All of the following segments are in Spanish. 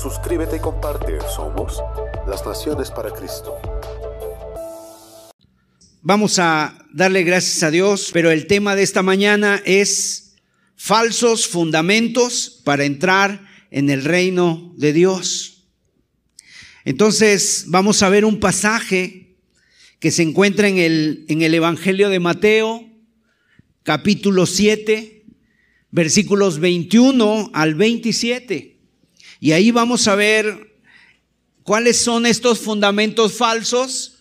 Suscríbete y comparte. Somos las Naciones para Cristo. Vamos a darle gracias a Dios, pero el tema de esta mañana es falsos fundamentos para entrar en el reino de Dios. Entonces vamos a ver un pasaje que se encuentra en el, en el Evangelio de Mateo, capítulo 7, versículos 21 al 27. Y ahí vamos a ver cuáles son estos fundamentos falsos,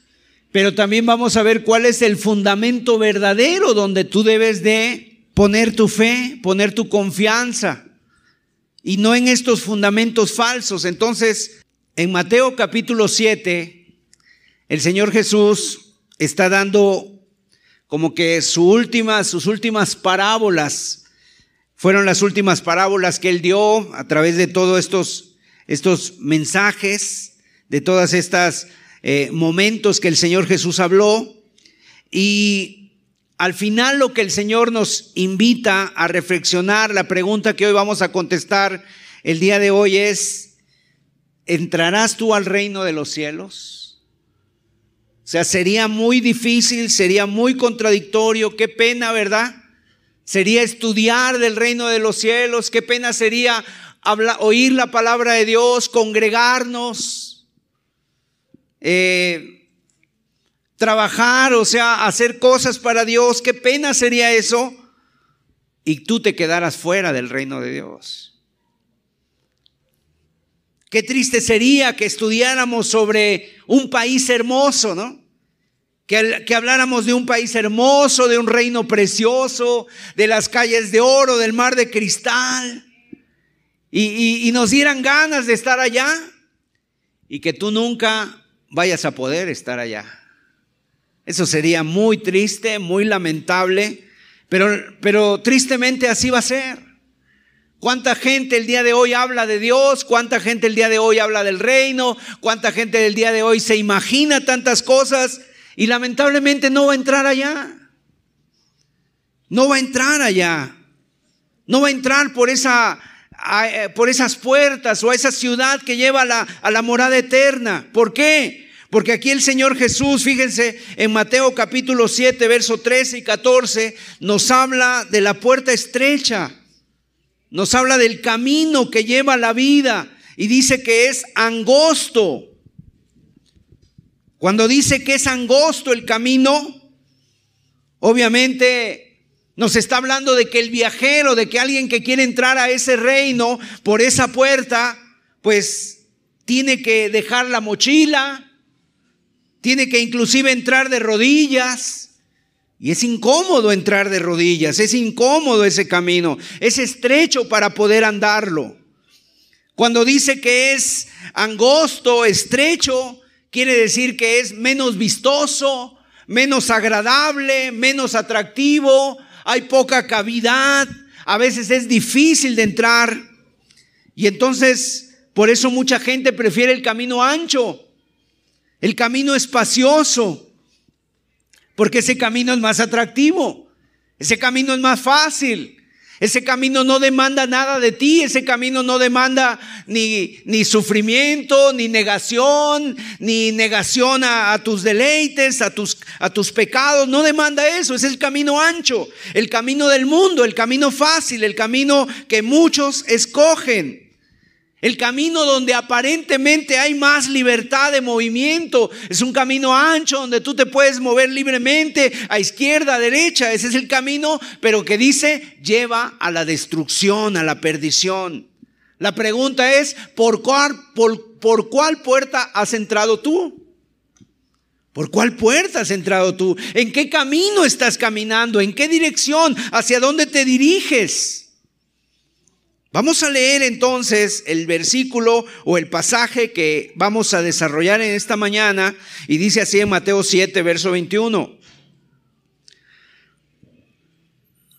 pero también vamos a ver cuál es el fundamento verdadero donde tú debes de poner tu fe, poner tu confianza, y no en estos fundamentos falsos. Entonces, en Mateo capítulo 7, el Señor Jesús está dando como que su última, sus últimas parábolas fueron las últimas parábolas que él dio a través de todos estos, estos mensajes, de todas estas eh, momentos que el Señor Jesús habló. Y al final lo que el Señor nos invita a reflexionar, la pregunta que hoy vamos a contestar el día de hoy es, ¿entrarás tú al reino de los cielos? O sea, sería muy difícil, sería muy contradictorio, qué pena, ¿verdad? Sería estudiar del reino de los cielos. Qué pena sería oír la palabra de Dios, congregarnos, eh, trabajar, o sea, hacer cosas para Dios. Qué pena sería eso. Y tú te quedaras fuera del reino de Dios. Qué triste sería que estudiáramos sobre un país hermoso, ¿no? Que, habláramos de un país hermoso, de un reino precioso, de las calles de oro, del mar de cristal, y, y nos dieran ganas de estar allá, y que tú nunca vayas a poder estar allá. Eso sería muy triste, muy lamentable, pero, pero tristemente así va a ser. ¿Cuánta gente el día de hoy habla de Dios? ¿Cuánta gente el día de hoy habla del reino? ¿Cuánta gente el día de hoy se imagina tantas cosas? Y lamentablemente no va a entrar allá. No va a entrar allá. No va a entrar por, esa, eh, por esas puertas o a esa ciudad que lleva a la, morada eterna. ¿Por qué? Porque aquí el Señor Jesús, fíjense, en Mateo capítulo 7, verso 13 y 14, nos habla de la puerta estrecha. Nos habla del camino que lleva a la vida y dice que es angosto. Cuando dice que es angosto el camino, obviamente nos está hablando de que el viajero, de que alguien que quiere entrar a ese reino por esa puerta, pues tiene que dejar la mochila, tiene que inclusive entrar de rodillas. Y es incómodo entrar de rodillas, es incómodo ese camino, es estrecho para poder andarlo. Cuando dice que es angosto, estrecho, quiere decir que es menos vistoso, menos agradable, menos atractivo, hay poca cavidad, a veces es difícil de entrar. Y entonces, por eso mucha gente prefiere el camino ancho, el camino espacioso, porque ese camino es más atractivo, ese camino es más fácil. Ese camino no demanda nada de ti, ese camino no demanda ni, ni sufrimiento, ni negación, ni negación a, tus deleites, a tus, a tus pecados, no demanda eso, es el camino ancho, el camino del mundo, el camino fácil, el camino que muchos escogen. El camino donde aparentemente hay más libertad de movimiento. Es un camino ancho donde tú te puedes mover libremente a izquierda, a derecha. Ese es el camino, pero que dice lleva a la destrucción, a la perdición. La pregunta es, ¿por cuál, por, por cuál puerta has entrado tú? ¿Por cuál puerta has entrado tú? ¿En qué camino estás caminando? ¿En qué dirección? ¿Hacia dónde te diriges? Vamos a leer entonces el versículo o el pasaje que vamos a desarrollar en esta mañana y dice así en Mateo 7, verso 21.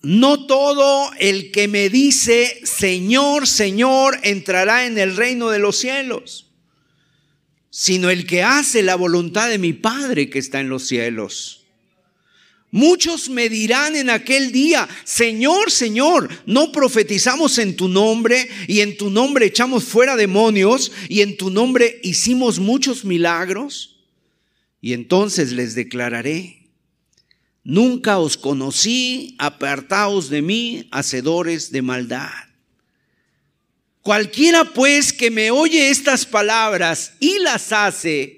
No todo el que me dice, Señor, Señor, entrará en el reino de los cielos, sino el que hace la voluntad de mi Padre que está en los cielos. Muchos me dirán en aquel día, Señor, Señor, ¿no profetizamos en tu nombre y en tu nombre echamos fuera demonios y en tu nombre hicimos muchos milagros? Y entonces les declararé, nunca os conocí, apartaos de mí, hacedores de maldad. Cualquiera pues que me oye estas palabras y las hace,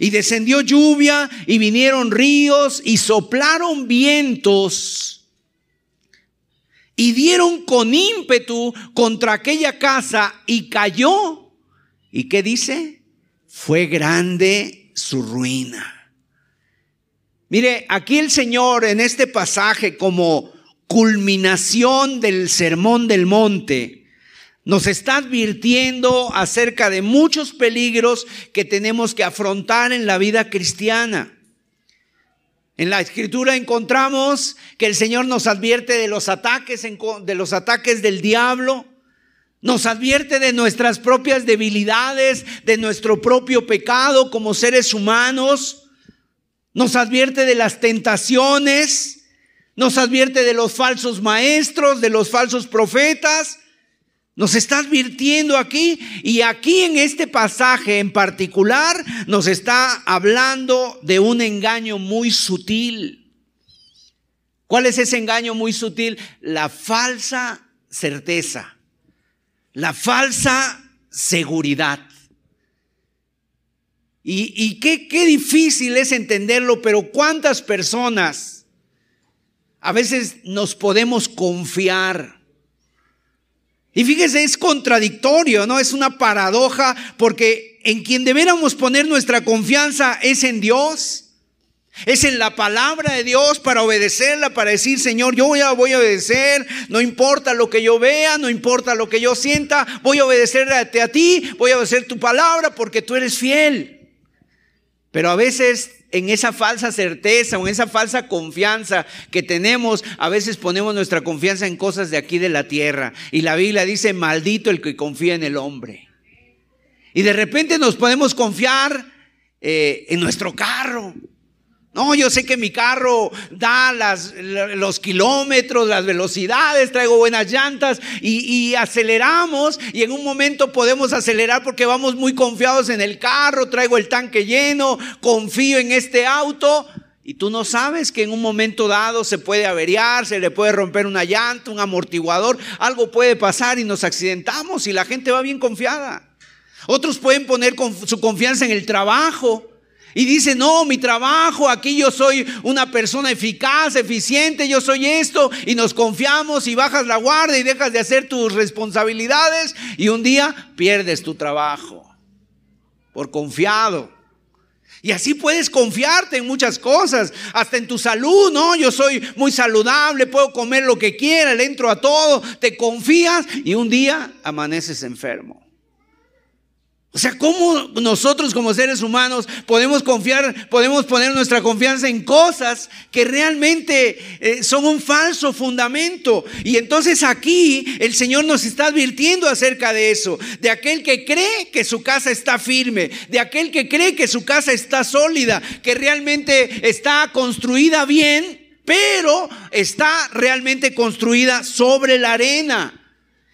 Y descendió lluvia y vinieron ríos y soplaron vientos y dieron con ímpetu contra aquella casa y cayó. ¿Y qué dice? Fue grande su ruina. Mire, aquí el Señor en este pasaje como culminación del sermón del monte, nos está advirtiendo acerca de muchos peligros que tenemos que afrontar en la vida cristiana. En la escritura encontramos que el Señor nos advierte de los ataques, de los ataques del diablo, nos advierte de nuestras propias debilidades, de nuestro propio pecado como seres humanos, nos advierte de las tentaciones, nos advierte de los falsos maestros, de los falsos profetas, nos está advirtiendo aquí y aquí en este pasaje en particular nos está hablando de un engaño muy sutil. ¿Cuál es ese engaño muy sutil? La falsa certeza, la falsa seguridad. Y, qué, qué difícil es entenderlo, pero cuántas personas a veces nos podemos confiar y fíjese, es contradictorio, ¿no? Es una paradoja porque en quien deberíamos poner nuestra confianza es en Dios. Es en la palabra de Dios para obedecerla, para decir, Señor, yo voy a, voy a obedecer, no importa lo que yo vea, no importa lo que yo sienta, voy a obedecerte a ti, voy a obedecer tu palabra porque tú eres fiel. Pero a veces en esa falsa certeza o en esa falsa confianza que tenemos, a veces ponemos nuestra confianza en cosas de aquí de la tierra. Y la Biblia dice, maldito el que confía en el hombre. Y de repente nos podemos confiar eh, en nuestro carro. No, yo sé que mi carro da los kilómetros, las velocidades, traigo buenas llantas y, y, aceleramos y en un momento podemos acelerar porque vamos muy confiados en el carro, traigo el tanque lleno, confío en este auto y tú no sabes que en un momento dado se puede averiar, se le puede romper una llanta, un amortiguador, algo puede pasar y nos accidentamos y la gente va bien confiada. Otros pueden poner su confianza en el trabajo y dice, no, mi trabajo, aquí yo soy una persona eficaz, eficiente, yo soy esto, y nos confiamos y bajas la guardia y dejas de hacer tus responsabilidades y un día pierdes tu trabajo por confiado. Y así puedes confiarte en muchas cosas, hasta en tu salud, ¿no? Yo soy muy saludable, puedo comer lo que quiera, le entro a todo, te confías y un día amaneces enfermo. O sea, ¿cómo nosotros como seres humanos podemos confiar, podemos poner nuestra confianza en cosas que realmente eh, son un falso fundamento? Y entonces aquí el Señor nos está advirtiendo acerca de eso, de aquel que cree que su casa está firme, de aquel que cree que su casa está sólida, que realmente está construida bien, pero está realmente construida sobre la arena.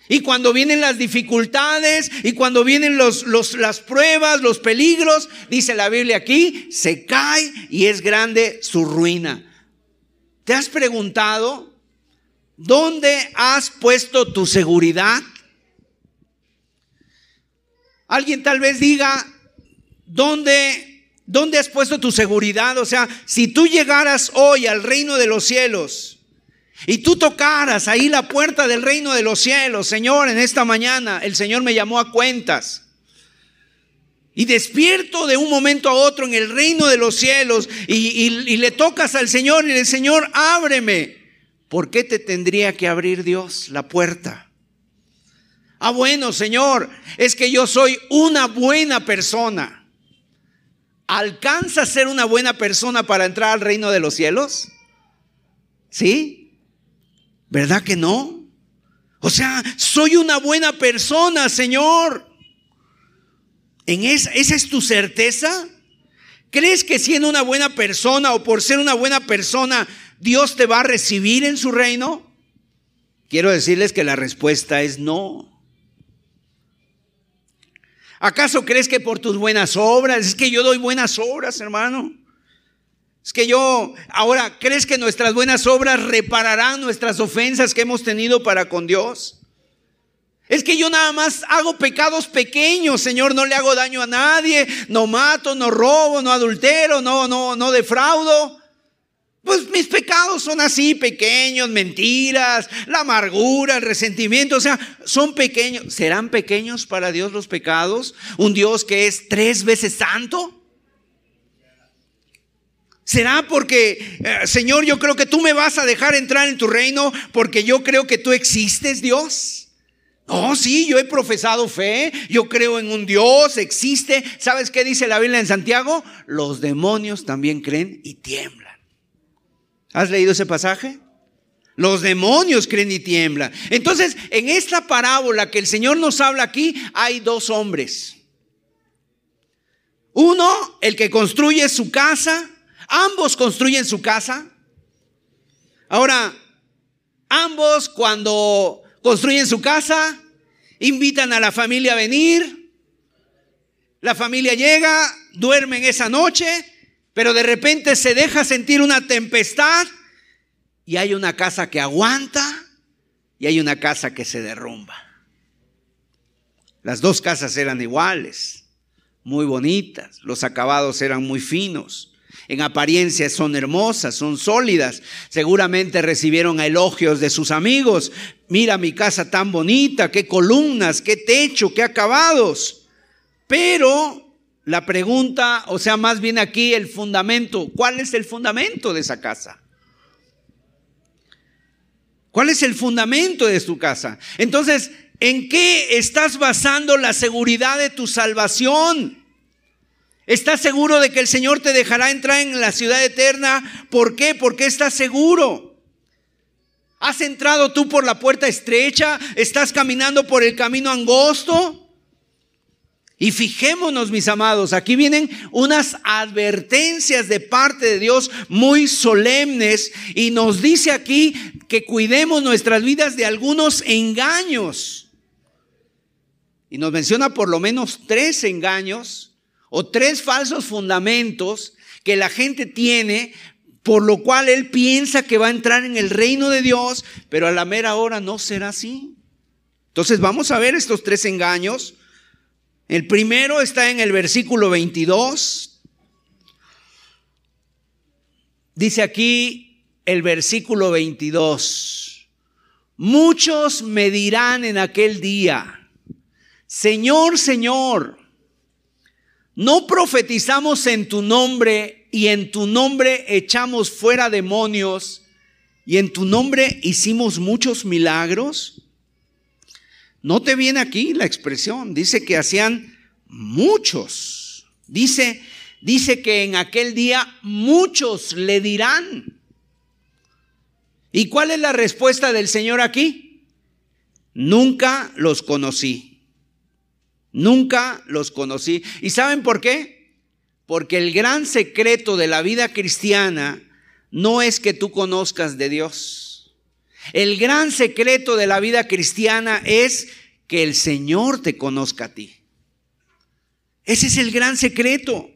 Y cuando vienen las dificultades y cuando vienen los, las pruebas, los peligros, dice la Biblia aquí, se cae y es grande su ruina. ¿Te has preguntado ¿Dónde has puesto tu seguridad? Alguien tal vez diga, ¿dónde, ¿dónde has puesto tu seguridad? O sea, si tú llegaras hoy al reino de los cielos y tú tocaras ahí la puerta del reino de los cielos, Señor, en esta mañana el Señor me llamó a cuentas. Y despierto de un momento a otro en el reino de los cielos y, y le tocas al Señor y el Señor, ábreme. ¿Por qué te tendría que abrir Dios la puerta? Ah, bueno, Señor, es que yo soy una buena persona. ¿Alcanza ser una buena persona para entrar al reino de los cielos? ¿Sí? ¿Verdad que no? O sea, soy una buena persona, Señor. ¿En esa, esa es tu certeza? ¿Crees que siendo una buena persona o por ser una buena persona, Dios te va a recibir en su reino? Quiero decirles que la respuesta es no. ¿Acaso crees que por tus buenas obras? Es que yo doy buenas obras, hermano. Es que yo, ahora, ¿crees que nuestras buenas obras repararán nuestras ofensas que hemos tenido para con Dios? Es que yo nada más hago pecados pequeños, Señor, no le hago daño a nadie, no mato, no robo, no adultero, no, no, no defraudo. Pues mis pecados son así, pequeños, mentiras, la amargura, el resentimiento, o sea, son pequeños. ¿Serán pequeños para Dios los pecados? ¿Un Dios que es tres veces santo? ¿Será porque, eh, Señor, yo creo que tú me vas a dejar entrar en tu reino porque yo creo que tú existes, Dios? Oh, sí, yo he profesado fe, yo creo en un Dios, existe. ¿Sabes qué dice la Biblia en Santiago? Los demonios también creen y tiemblan. ¿Has leído ese pasaje? Los demonios creen y tiemblan. Entonces, en esta parábola que el Señor nos habla aquí, hay dos hombres. Uno, el que construye su casa. Ambos construyen su casa. Ahora, ambos cuando construyen su casa, invitan a la familia a venir. La familia llega, duermen esa noche pero de repente se deja sentir una tempestad y hay una casa que aguanta y hay una casa que se derrumba. Las dos casas eran iguales, muy bonitas, los acabados eran muy finos. En apariencia son hermosas, son sólidas. Seguramente recibieron elogios de sus amigos. Mira mi casa tan bonita, qué columnas, qué techo, qué acabados. Pero la pregunta, o sea, más bien aquí el fundamento, ¿cuál es el fundamento de esa casa? ¿Cuál es el fundamento de tu casa? Entonces, ¿en qué estás basando la seguridad de tu salvación? ¿Estás seguro de que el Señor te dejará entrar en la ciudad eterna? ¿Por qué? Porque estás seguro. ¿Has entrado tú por la puerta estrecha? ¿Estás caminando por el camino angosto? Y fijémonos, mis amados, aquí vienen unas advertencias de parte de Dios muy solemnes y nos dice aquí que cuidemos nuestras vidas de algunos engaños. Y nos menciona por lo menos tres engaños o tres falsos fundamentos que la gente tiene, por lo cual él piensa que va a entrar en el reino de Dios, pero a la mera hora no será así. Entonces vamos a ver estos tres engaños el primero está en el versículo 22. Dice aquí el versículo 22. Muchos me dirán en aquel día, Señor, Señor, ¿no profetizamos en tu nombre y en tu nombre echamos fuera demonios y en tu nombre hicimos muchos milagros? No te viene aquí la expresión, dice que hacían muchos. Dice, dice que en aquel día muchos le dirán. ¿Y cuál es la respuesta del Señor aquí? Nunca los conocí. Nunca los conocí. ¿Y saben por qué? Porque el gran secreto de la vida cristiana no es que tú conozcas de Dios. El gran secreto de la vida cristiana es que el Señor te conozca a ti. Ese es el gran secreto.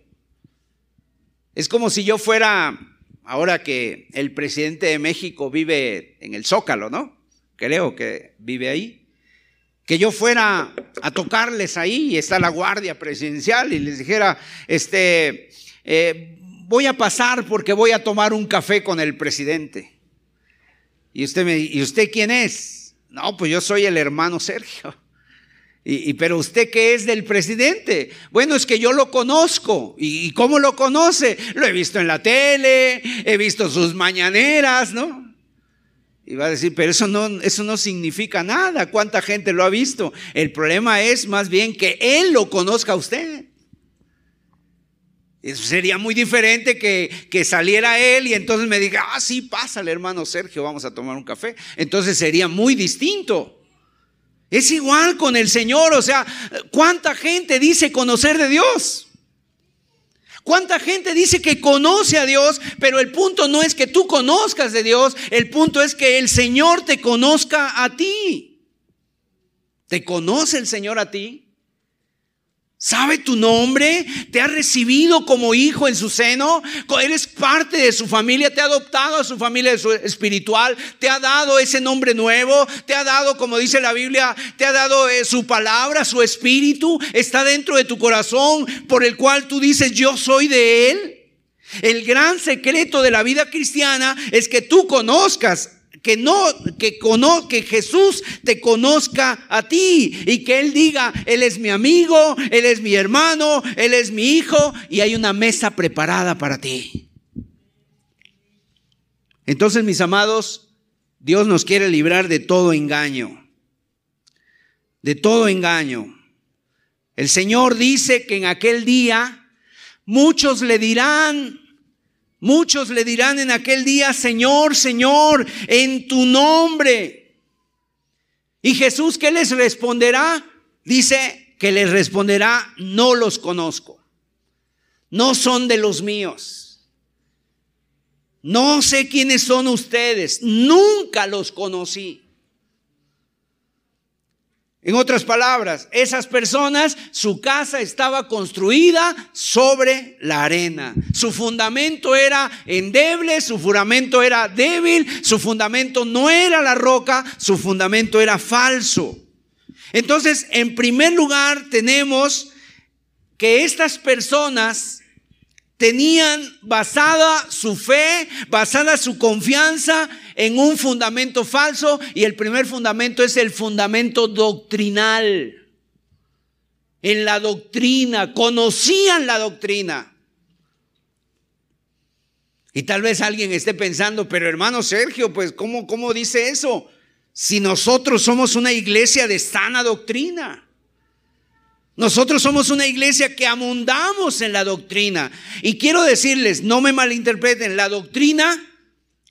Es como si yo fuera, ahora que el presidente de México vive en el Zócalo, ¿no? creo que vive ahí, que yo fuera a tocarles ahí y está la guardia presidencial y les dijera, este, eh, voy a pasar porque voy a tomar un café con el presidente. Y usted me ¿y usted quién es? No, pues yo soy el hermano Sergio. Y, pero usted qué es del presidente? Bueno, es que yo lo conozco. ¿Y, cómo lo conoce? Lo he visto en la tele, he visto sus mañaneras, ¿no? Y va a decir, pero eso no, eso no significa nada. ¿Cuánta gente lo ha visto? El problema es más bien que él lo conozca a usted. Eso sería muy diferente que, que, saliera él y entonces me diga, ah, sí, pásale, hermano Sergio, vamos a tomar un café. Entonces sería muy distinto. Es igual con el Señor, o sea, ¿cuánta gente dice conocer de Dios? ¿Cuánta gente dice que conoce a Dios? Pero el punto no es que tú conozcas de Dios, el punto es que el Señor te conozca a ti. ¿Te conoce el Señor a ti? ¿Sabe tu nombre? ¿Te ha recibido como hijo en su seno? ¿Eres parte de su familia? ¿Te ha adoptado a su familia espiritual? ¿Te ha dado ese nombre nuevo? ¿Te ha dado, como dice la Biblia, te ha dado eh, su palabra, su espíritu? ¿Está dentro de tu corazón por el cual tú dices, yo soy de él? El gran secreto de la vida cristiana es que tú conozcas que no, que, que Jesús te conozca a ti y que Él diga, Él es mi amigo, Él es mi hermano, Él es mi hijo y hay una mesa preparada para ti. Entonces, mis amados, Dios nos quiere librar de todo engaño, de todo engaño. El Señor dice que en aquel día muchos le dirán, Muchos le dirán en aquel día, Señor, Señor, en tu nombre. Y Jesús, ¿qué les responderá? Dice que les responderá, no los conozco. No son de los míos. No sé quiénes son ustedes. Nunca los conocí. En otras palabras, esas personas, su casa estaba construida sobre la arena. Su fundamento era endeble, su fundamento era débil, su fundamento no era la roca, su fundamento era falso. Entonces, en primer lugar, tenemos que estas personas tenían basada su fe, basada su confianza en un fundamento falso y el primer fundamento es el fundamento doctrinal. En la doctrina, conocían la doctrina. Y tal vez alguien esté pensando, pero hermano Sergio, pues ¿cómo, cómo dice eso? Si nosotros somos una iglesia de sana doctrina. Nosotros somos una iglesia que amundamos en la doctrina. Y quiero decirles, no me malinterpreten, la doctrina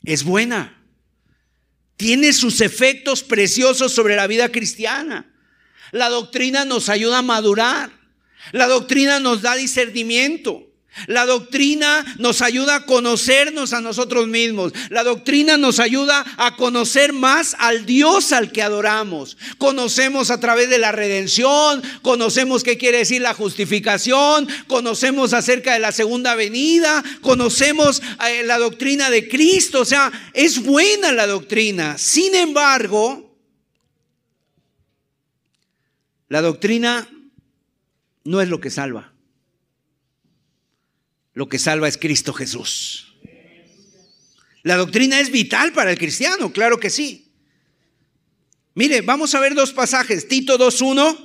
es buena. Tiene sus efectos preciosos sobre la vida cristiana. La doctrina nos ayuda a madurar. La doctrina nos da discernimiento. La doctrina nos ayuda a conocernos a nosotros mismos. La doctrina nos ayuda a conocer más al Dios al que adoramos. Conocemos a través de la redención, conocemos qué quiere decir la justificación, conocemos acerca de la segunda venida, conocemos eh, la doctrina de Cristo. O sea, es buena la doctrina. Sin embargo, la doctrina no es lo que salva. Lo que salva es Cristo Jesús. La doctrina es vital para el cristiano, claro que sí. Mire, vamos a ver dos pasajes. Tito 2.1,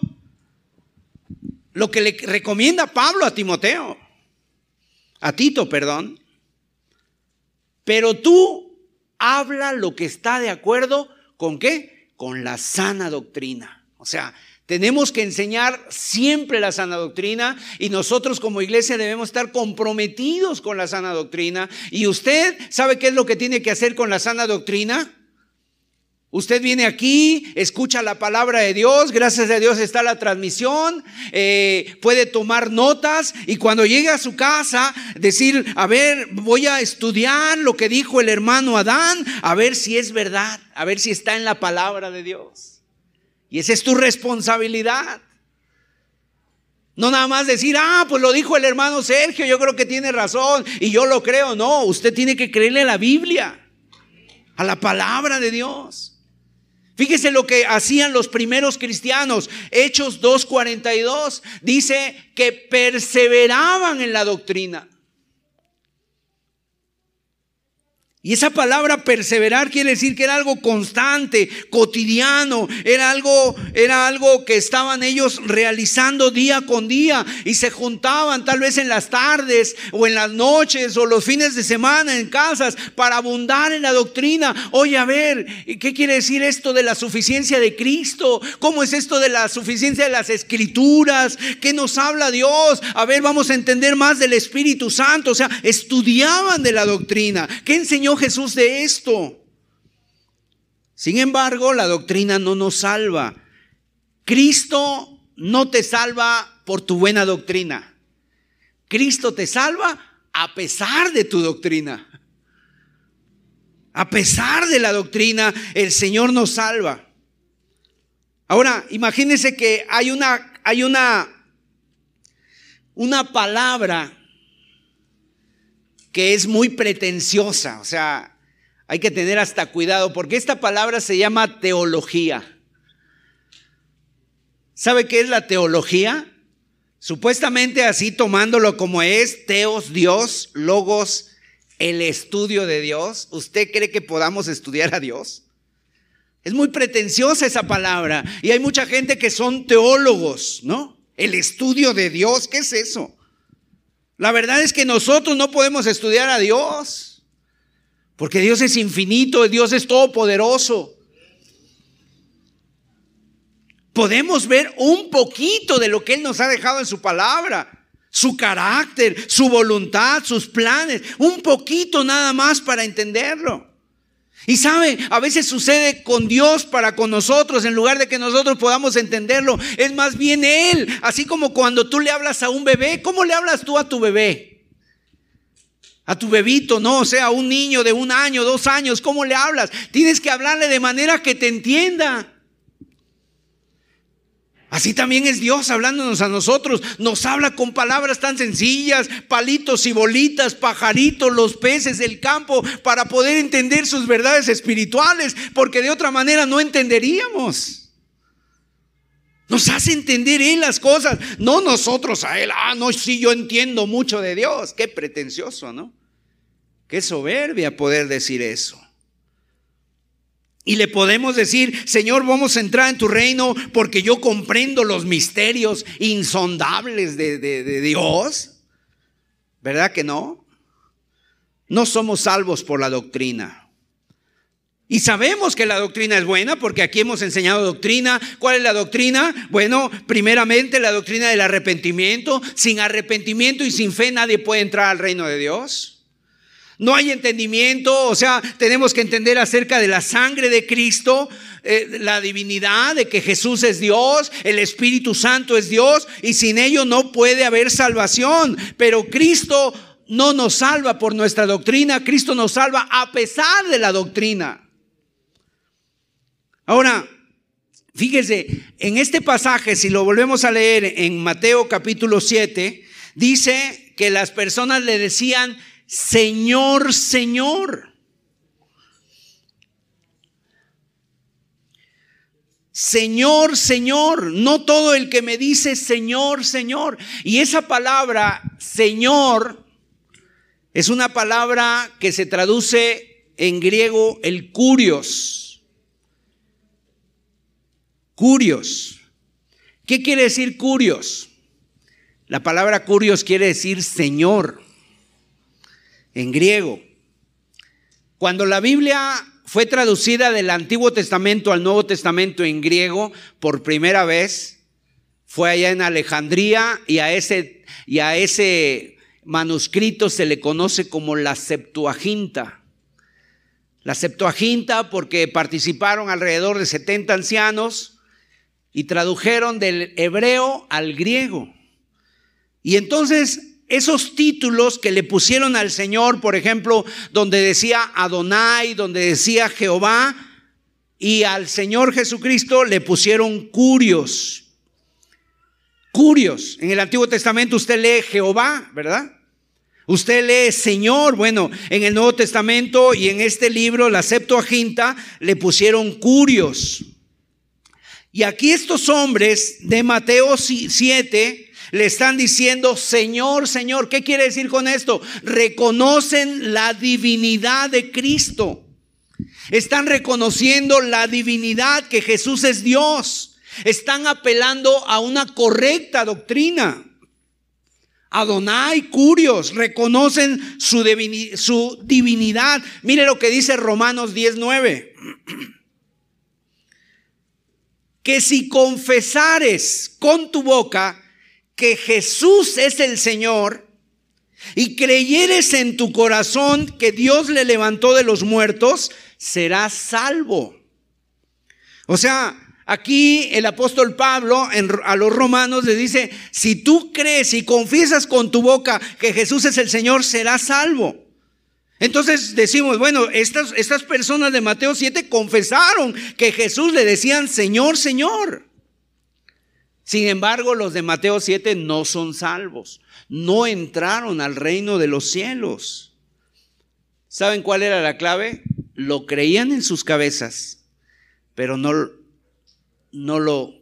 lo que le recomienda Pablo a Timoteo, a Tito, perdón. Pero tú habla lo que está de acuerdo con qué? Con la sana doctrina. O sea, tenemos que enseñar siempre la sana doctrina y nosotros como iglesia debemos estar comprometidos con la sana doctrina. ¿Y usted sabe qué es lo que tiene que hacer con la sana doctrina? Usted viene aquí, escucha la palabra de Dios, gracias a Dios está la transmisión, eh, puede tomar notas y cuando llegue a su casa decir, a ver, voy a estudiar lo que dijo el hermano Adán, a ver si es verdad, a ver si está en la palabra de Dios. Y esa es tu responsabilidad. No nada más decir, ah, pues lo dijo el hermano Sergio, yo creo que tiene razón y yo lo creo. No, usted tiene que creerle a la Biblia, a la palabra de Dios. Fíjese lo que hacían los primeros cristianos. Hechos 2.42 dice que perseveraban en la doctrina. Y esa palabra perseverar quiere decir que era algo constante, cotidiano, era algo, era algo que estaban ellos realizando día con día y se juntaban tal vez en las tardes o en las noches o los fines de semana en casas para abundar en la doctrina. Oye, a ver, ¿qué quiere decir esto de la suficiencia de Cristo? ¿Cómo es esto de la suficiencia de las escrituras? ¿Qué nos habla Dios? A ver, vamos a entender más del Espíritu Santo. O sea, estudiaban de la doctrina. ¿Qué enseñó Jesús de esto? Sin embargo, la doctrina no nos salva. Cristo no te salva por tu buena doctrina. Cristo te salva a pesar de tu doctrina. A pesar de la doctrina, el Señor nos salva. Ahora, imagínense que hay una, hay una, una palabra que es muy pretenciosa, o sea, hay que tener hasta cuidado porque esta palabra se llama teología. ¿Sabe qué es la teología? Supuestamente así tomándolo como es, teos, Dios, logos, el estudio de Dios. ¿Usted cree que podamos estudiar a Dios? Es muy pretenciosa esa palabra y hay mucha gente que son teólogos, ¿no? El estudio de Dios, ¿qué es eso? La verdad es que nosotros no podemos estudiar a Dios, porque Dios es infinito, Dios es todopoderoso. Podemos ver un poquito de lo que Él nos ha dejado en su palabra, su carácter, su voluntad, sus planes, un poquito nada más para entenderlo. Y sabe, a veces sucede con Dios para con nosotros, en lugar de que nosotros podamos entenderlo, es más bien Él. Así como cuando tú le hablas a un bebé, ¿cómo le hablas tú a tu bebé? A tu bebito, no, o sea, a un niño de un año, dos años, ¿cómo le hablas? Tienes que hablarle de manera que te entienda. Así también es Dios hablándonos a nosotros. Nos habla con palabras tan sencillas, palitos y bolitas, pajaritos, los peces del campo, para poder entender sus verdades espirituales, porque de otra manera no entenderíamos. Nos hace entender Él las cosas, no nosotros a Él. Ah, no, sí, yo entiendo mucho de Dios. Qué pretencioso, ¿no? Qué soberbia poder decir eso. Y le podemos decir, Señor, vamos a entrar en tu reino porque yo comprendo los misterios insondables de, Dios. ¿Verdad que no? No somos salvos por la doctrina. Y sabemos que la doctrina es buena porque aquí hemos enseñado doctrina. ¿Cuál es la doctrina? Bueno, primeramente la doctrina del arrepentimiento. Sin arrepentimiento y sin fe nadie puede entrar al reino de Dios. No hay entendimiento, o sea, tenemos que entender acerca de la sangre de Cristo, eh, la divinidad, de que Jesús es Dios, el Espíritu Santo es Dios, y sin ello no puede haber salvación. Pero Cristo no nos salva por nuestra doctrina, Cristo nos salva a pesar de la doctrina. Ahora, fíjese, en este pasaje, si lo volvemos a leer en Mateo capítulo 7, dice que las personas le decían, Señor, Señor. Señor, Señor, no todo el que me dice Señor, Señor. Y esa palabra, Señor, es una palabra que se traduce en griego el curios. Curios. ¿Qué quiere decir curios? La palabra curios quiere decir Señor en griego. Cuando la Biblia fue traducida del Antiguo Testamento al Nuevo Testamento en griego por primera vez, fue allá en Alejandría y a ese, y a ese manuscrito se le conoce como la Septuaginta. La Septuaginta porque participaron alrededor de 70 ancianos y tradujeron del hebreo al griego. Y entonces esos títulos que le pusieron al Señor, por ejemplo, donde decía Adonai, donde decía Jehová, y al Señor Jesucristo le pusieron curios. Curios. En el Antiguo Testamento usted lee Jehová, ¿verdad? Usted lee Señor. Bueno, en el Nuevo Testamento y en este libro, la Septuaginta, le pusieron curios. Y aquí estos hombres de Mateo 7 le están diciendo, Señor, Señor, ¿qué quiere decir con esto? Reconocen la divinidad de Cristo. Están reconociendo la divinidad que Jesús es Dios. Están apelando a una correcta doctrina. Adonai, Curios, reconocen su, su divinidad. Mire lo que dice Romanos 19. Que si confesares con tu boca que Jesús es el Señor y creyeres en tu corazón que Dios le levantó de los muertos, serás salvo. O sea, Aquí el apóstol Pablo a los romanos le dice, si tú crees y confiesas con tu boca que Jesús es el Señor, serás salvo. Entonces decimos, bueno, estas, estas personas de Mateo 7 confesaron que Jesús le decían Señor, Señor. Sin embargo, los de Mateo 7 no son salvos, no entraron al reino de los cielos. ¿Saben cuál era la clave? Lo creían en sus cabezas, pero no, no lo,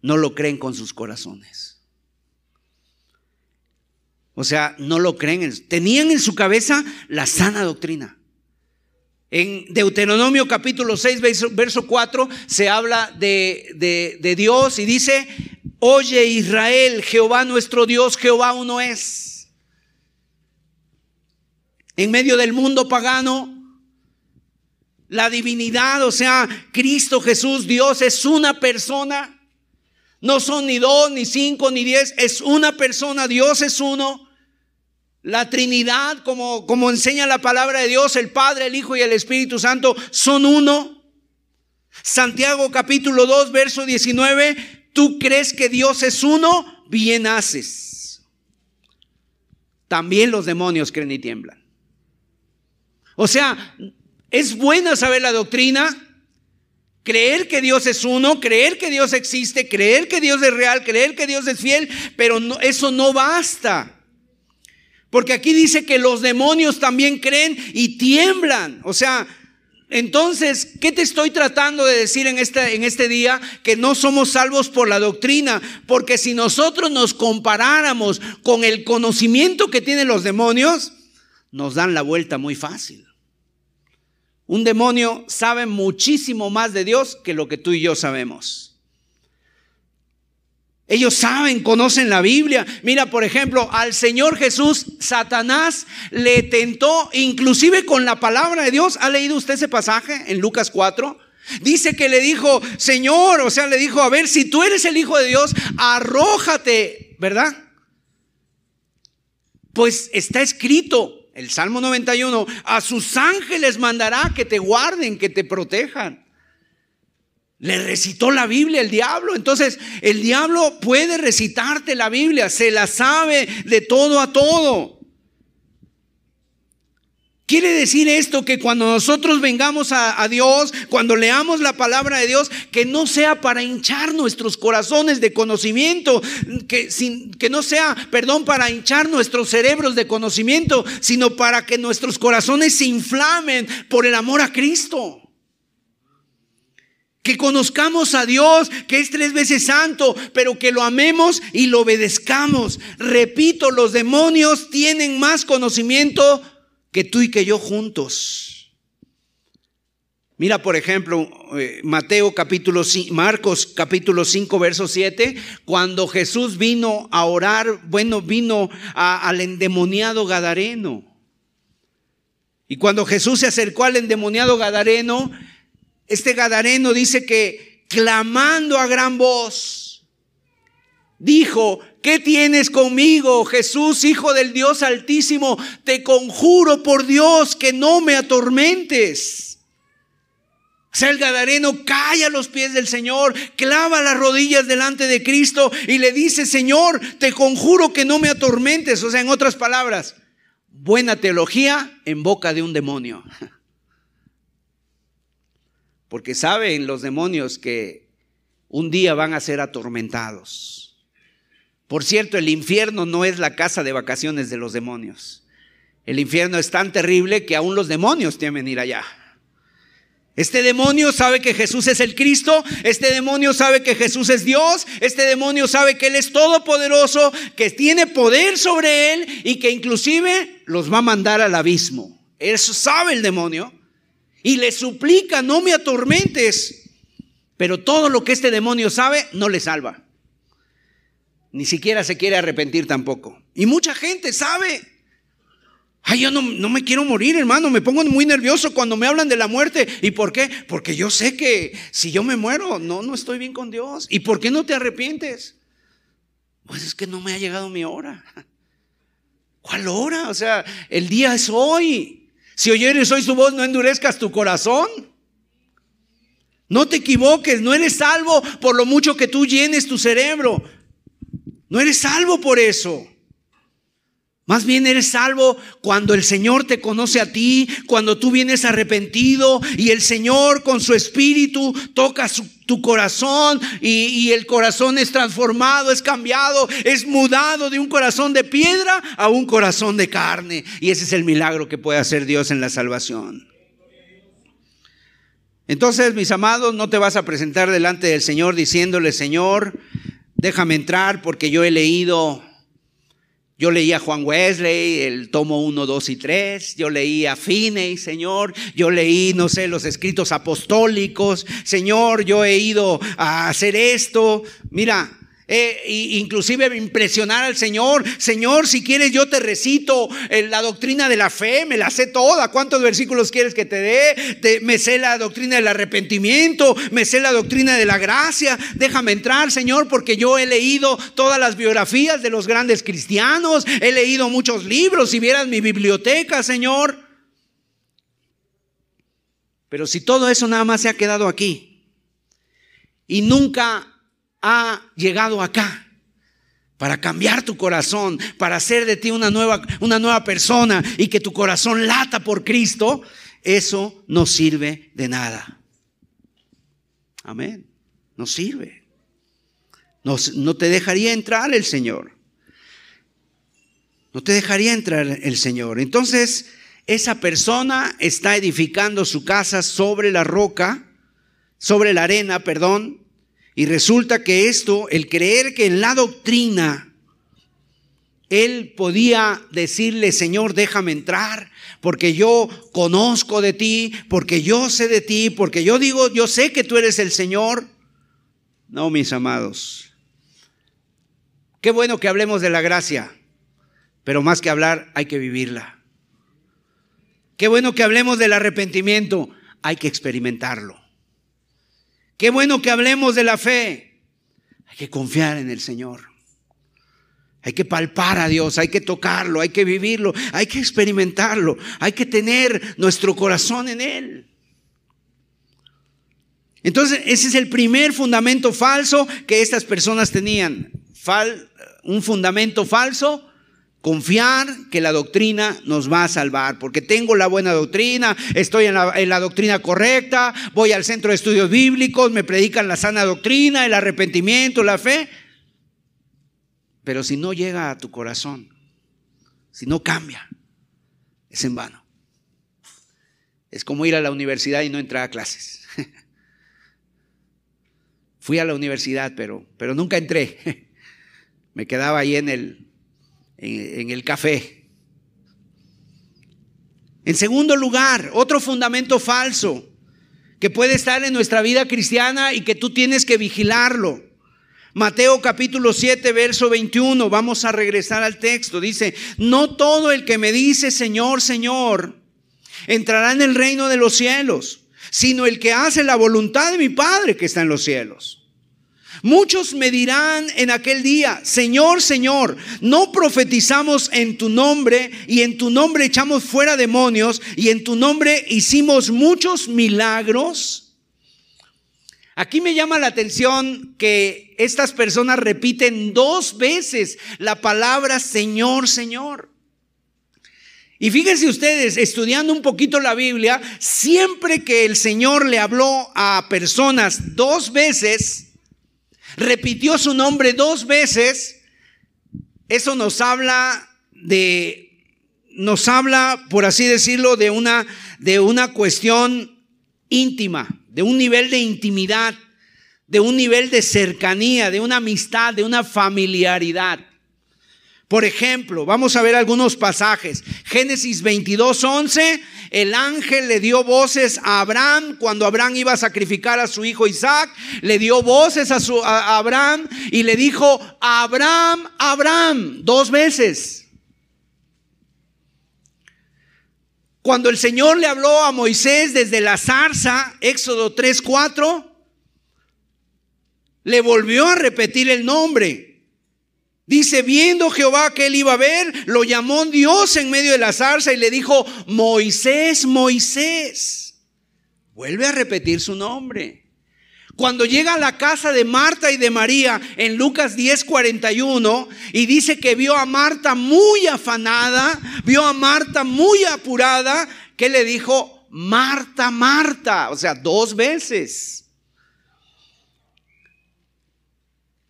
no lo creen con sus corazones. O sea, no lo creen. Tenían en su cabeza la sana doctrina. En Deuteronomio capítulo 6, verso 4, se habla de, de, de Dios y dice, oye Israel, Jehová nuestro Dios, Jehová uno es. En medio del mundo pagano, la divinidad, o sea, Cristo Jesús, Dios es una persona. No son ni dos, ni cinco, ni diez. Es una persona. Dios es uno. La Trinidad, como, como enseña la palabra de Dios, el Padre, el Hijo y el Espíritu Santo son uno. Santiago capítulo 2, verso 19. Tú crees que Dios es uno, bien haces. También los demonios creen y tiemblan. O sea, es buena saber la doctrina, creer que Dios es uno, creer que Dios existe, creer que Dios es real, creer que Dios es fiel, pero eso no basta. Porque aquí dice que los demonios también creen y tiemblan. O sea, entonces, ¿qué te estoy tratando de decir en este, en este día? Que no somos salvos por la doctrina, porque si nosotros nos comparáramos con el conocimiento que tienen los demonios, nos dan la vuelta muy fácil. Un demonio sabe muchísimo más de Dios que lo que tú y yo sabemos. Ellos saben, conocen la Biblia. Mira, por ejemplo, al Señor Jesús, Satanás le tentó, inclusive con la palabra de Dios. ¿Ha leído usted ese pasaje en Lucas 4? Dice que le dijo, Señor, o sea, le dijo, a ver, si tú eres el Hijo de Dios, arrójate, ¿verdad? Pues está escrito, el Salmo 91, a sus ángeles mandará que te guarden, que te protejan. Le recitó la Biblia el diablo. Entonces, el diablo puede recitarte la Biblia, se la sabe de todo a todo. Quiere decir esto que cuando nosotros vengamos a, Dios, cuando leamos la palabra de Dios, que no sea para hinchar nuestros corazones de conocimiento, que, sin, que no sea, perdón, para hinchar nuestros cerebros de conocimiento, sino para que nuestros corazones se inflamen por el amor a Cristo. Que conozcamos a Dios, que es tres veces santo, pero que lo amemos y lo obedezcamos. Repito, los demonios tienen más conocimiento que tú y que yo juntos. Mira, por ejemplo, eh, Mateo capítulo Marcos capítulo 5, verso 7, cuando Jesús vino a orar, bueno, vino al endemoniado Gadareno. Y cuando Jesús se acercó al endemoniado Gadareno, este Gadareno dice que clamando a gran voz, dijo, ¿Qué tienes conmigo, Jesús, Hijo del Dios Altísimo? Te conjuro por Dios que no me atormentes. O sea, el Gadareno cae a los pies del Señor, clava las rodillas delante de Cristo y le dice, Señor, te conjuro que no me atormentes. O sea, en otras palabras, buena teología en boca de un demonio. Porque saben los demonios que un día van a ser atormentados. Por cierto, el infierno no es la casa de vacaciones de los demonios. El infierno es tan terrible que aún los demonios temen ir allá. Este demonio sabe que Jesús es el Cristo, este demonio sabe que Jesús es Dios, este demonio sabe que Él es todopoderoso, que tiene poder sobre Él y que inclusive los va a mandar al abismo. Eso sabe el demonio y le suplica, no me atormentes. Pero todo lo que este demonio sabe no le salva. Ni siquiera se quiere arrepentir tampoco. Y mucha gente sabe Ay, yo no, no, me quiero morir, hermano. Me pongo muy nervioso cuando me hablan de la muerte. ¿Y por qué? Porque yo sé que si yo me muero, no, no estoy bien con Dios. ¿Y por qué no te arrepientes? Pues es que no me ha llegado mi hora. ¿Cuál hora? O sea, el día es hoy. Si oyeres hoy su voz, no endurezcas tu corazón. No te equivoques, no eres salvo por lo mucho que tú llenes tu cerebro. No eres salvo por eso. Más bien eres salvo cuando el Señor te conoce a ti, cuando tú vienes arrepentido y el Señor con su espíritu toca tu corazón y, y, el corazón es transformado, es cambiado, es mudado de un corazón de piedra a un corazón de carne. Y ese es el milagro que puede hacer Dios en la salvación. Entonces, mis amados, no te vas a presentar delante del Señor diciéndole, Señor, déjame entrar porque yo he leído yo leía a Juan Wesley, el tomo 1, 2 y 3. Yo leí a Finney, Señor. Yo leí, no sé, los escritos apostólicos. Señor, yo he ido a hacer esto. Mira, eh, inclusive impresionar al Señor. Señor, si quieres yo te recito eh, la doctrina de la fe, me la sé toda. ¿Cuántos versículos quieres que te dé? me sé la doctrina del arrepentimiento, me sé la doctrina de la gracia. Déjame entrar, Señor, porque yo he leído todas las biografías de los grandes cristianos, he leído muchos libros. Si vieras mi biblioteca, Señor. Pero si todo eso nada más se ha quedado aquí y nunca ha llegado acá para cambiar tu corazón, para hacer de ti una nueva, una nueva persona y que tu corazón lata por Cristo, eso no sirve de nada. Amén. No sirve. No, no te dejaría entrar el Señor. No te dejaría entrar el Señor. Entonces, esa persona está edificando su casa sobre la roca, sobre la arena, perdón, y resulta que esto, el creer que en la doctrina él podía decirle, Señor, déjame entrar, porque yo conozco de ti, porque yo sé de ti, porque yo digo, yo sé que tú eres el Señor. No, mis amados. Qué bueno que hablemos de la gracia, pero más que hablar, hay que vivirla. Qué bueno que hablemos del arrepentimiento, hay que experimentarlo. Qué bueno que hablemos de la fe. Hay que confiar en el Señor. Hay que palpar a Dios, hay que tocarlo, hay que vivirlo, hay que experimentarlo, hay que tener nuestro corazón en Él. Entonces, ese es el primer fundamento falso que estas personas tenían. un fundamento falso Confiar que la doctrina nos va a salvar, porque tengo la buena doctrina, estoy en la, doctrina correcta, voy al centro de estudios bíblicos, me predican la sana doctrina, el arrepentimiento, la fe. Pero si no llega a tu corazón, si no cambia, es en vano. Es como ir a la universidad y no entrar a clases. Fui a la universidad, pero, pero nunca entré. Me quedaba ahí en el, en, el café. En segundo lugar, otro fundamento falso que puede estar en nuestra vida cristiana y que tú tienes que vigilarlo. Mateo capítulo 7, verso 21, vamos a regresar al texto. Dice, no todo el que me dice Señor, Señor, entrará en el reino de los cielos, sino el que hace la voluntad de mi Padre que está en los cielos. Muchos me dirán en aquel día, Señor, Señor, no profetizamos en tu nombre y en tu nombre echamos fuera demonios y en tu nombre hicimos muchos milagros. Aquí me llama la atención que estas personas repiten dos veces la palabra Señor, Señor. Y fíjense ustedes, estudiando un poquito la Biblia, siempre que el Señor le habló a personas dos veces, repitió su nombre dos veces, eso nos habla de, nos habla, por así decirlo, de una, de una cuestión íntima, de un nivel de intimidad, de un nivel de cercanía, de una amistad, de una familiaridad. Por ejemplo, vamos a ver algunos pasajes. Génesis 22, 11, el ángel le dio voces a Abraham cuando Abraham iba a sacrificar a su hijo Isaac, le dio voces a, su, Abraham y le dijo, Abraham, Abraham, dos veces. Cuando el Señor le habló a Moisés desde la zarza, Éxodo 3, 4, le volvió a repetir el nombre. Dice, viendo Jehová que él iba a ver, lo llamó Dios en medio de la zarza y le dijo, Moisés, Moisés. Vuelve a repetir su nombre. Cuando llega a la casa de Marta y de María en Lucas 10:41 y dice que vio a Marta muy afanada, vio a Marta muy apurada, que le dijo, Marta, Marta, o sea, dos veces.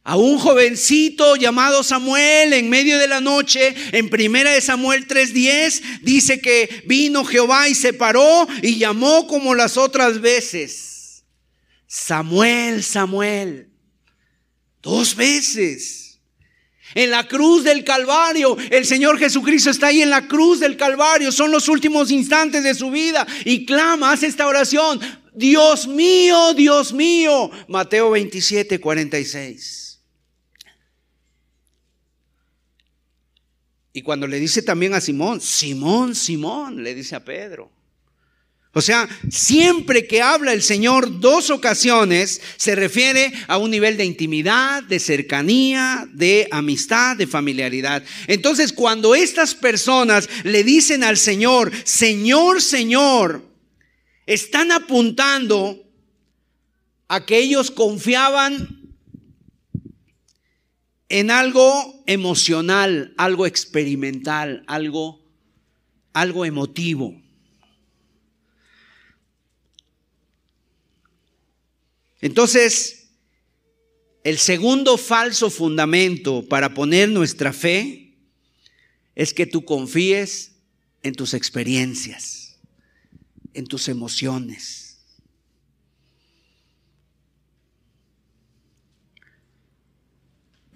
A un jovencito llamado Samuel en medio de la noche, en primera de Samuel 3:10, dice que vino Jehová y se paró y llamó como las otras veces. Samuel, Samuel. Dos veces. En la cruz del Calvario, el Señor Jesucristo está ahí en la cruz del Calvario, son los últimos instantes de su vida y clama, hace esta oración, Dios mío, Dios mío. Mateo 27, 46. Y cuando le dice también a Simón, Simón, Simón, le dice a Pedro. O sea, siempre que habla el Señor dos ocasiones, se refiere a un nivel de intimidad, de cercanía, de amistad, de familiaridad. Entonces, cuando estas personas le dicen al Señor, Señor, Señor, están apuntando a que ellos confiaban en algo emocional, algo experimental, algo, algo emotivo. Entonces, el segundo falso fundamento para poner nuestra fe es que tú confíes en tus experiencias, en tus emociones.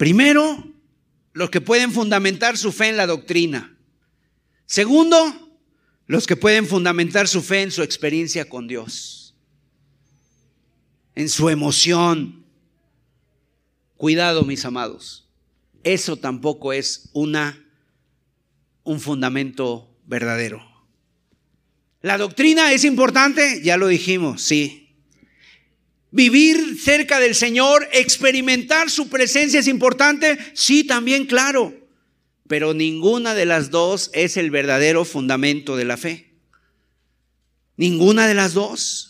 Primero, los que pueden fundamentar su fe en la doctrina. Segundo, los que pueden fundamentar su fe en su experiencia con Dios, en su emoción. Cuidado, mis amados. Eso tampoco es una un fundamento verdadero. La doctrina es importante, ya lo dijimos, sí vivir cerca del Señor, experimentar su presencia es importante, sí, también, claro, pero ninguna de las dos es el verdadero fundamento de la fe. Ninguna de las dos.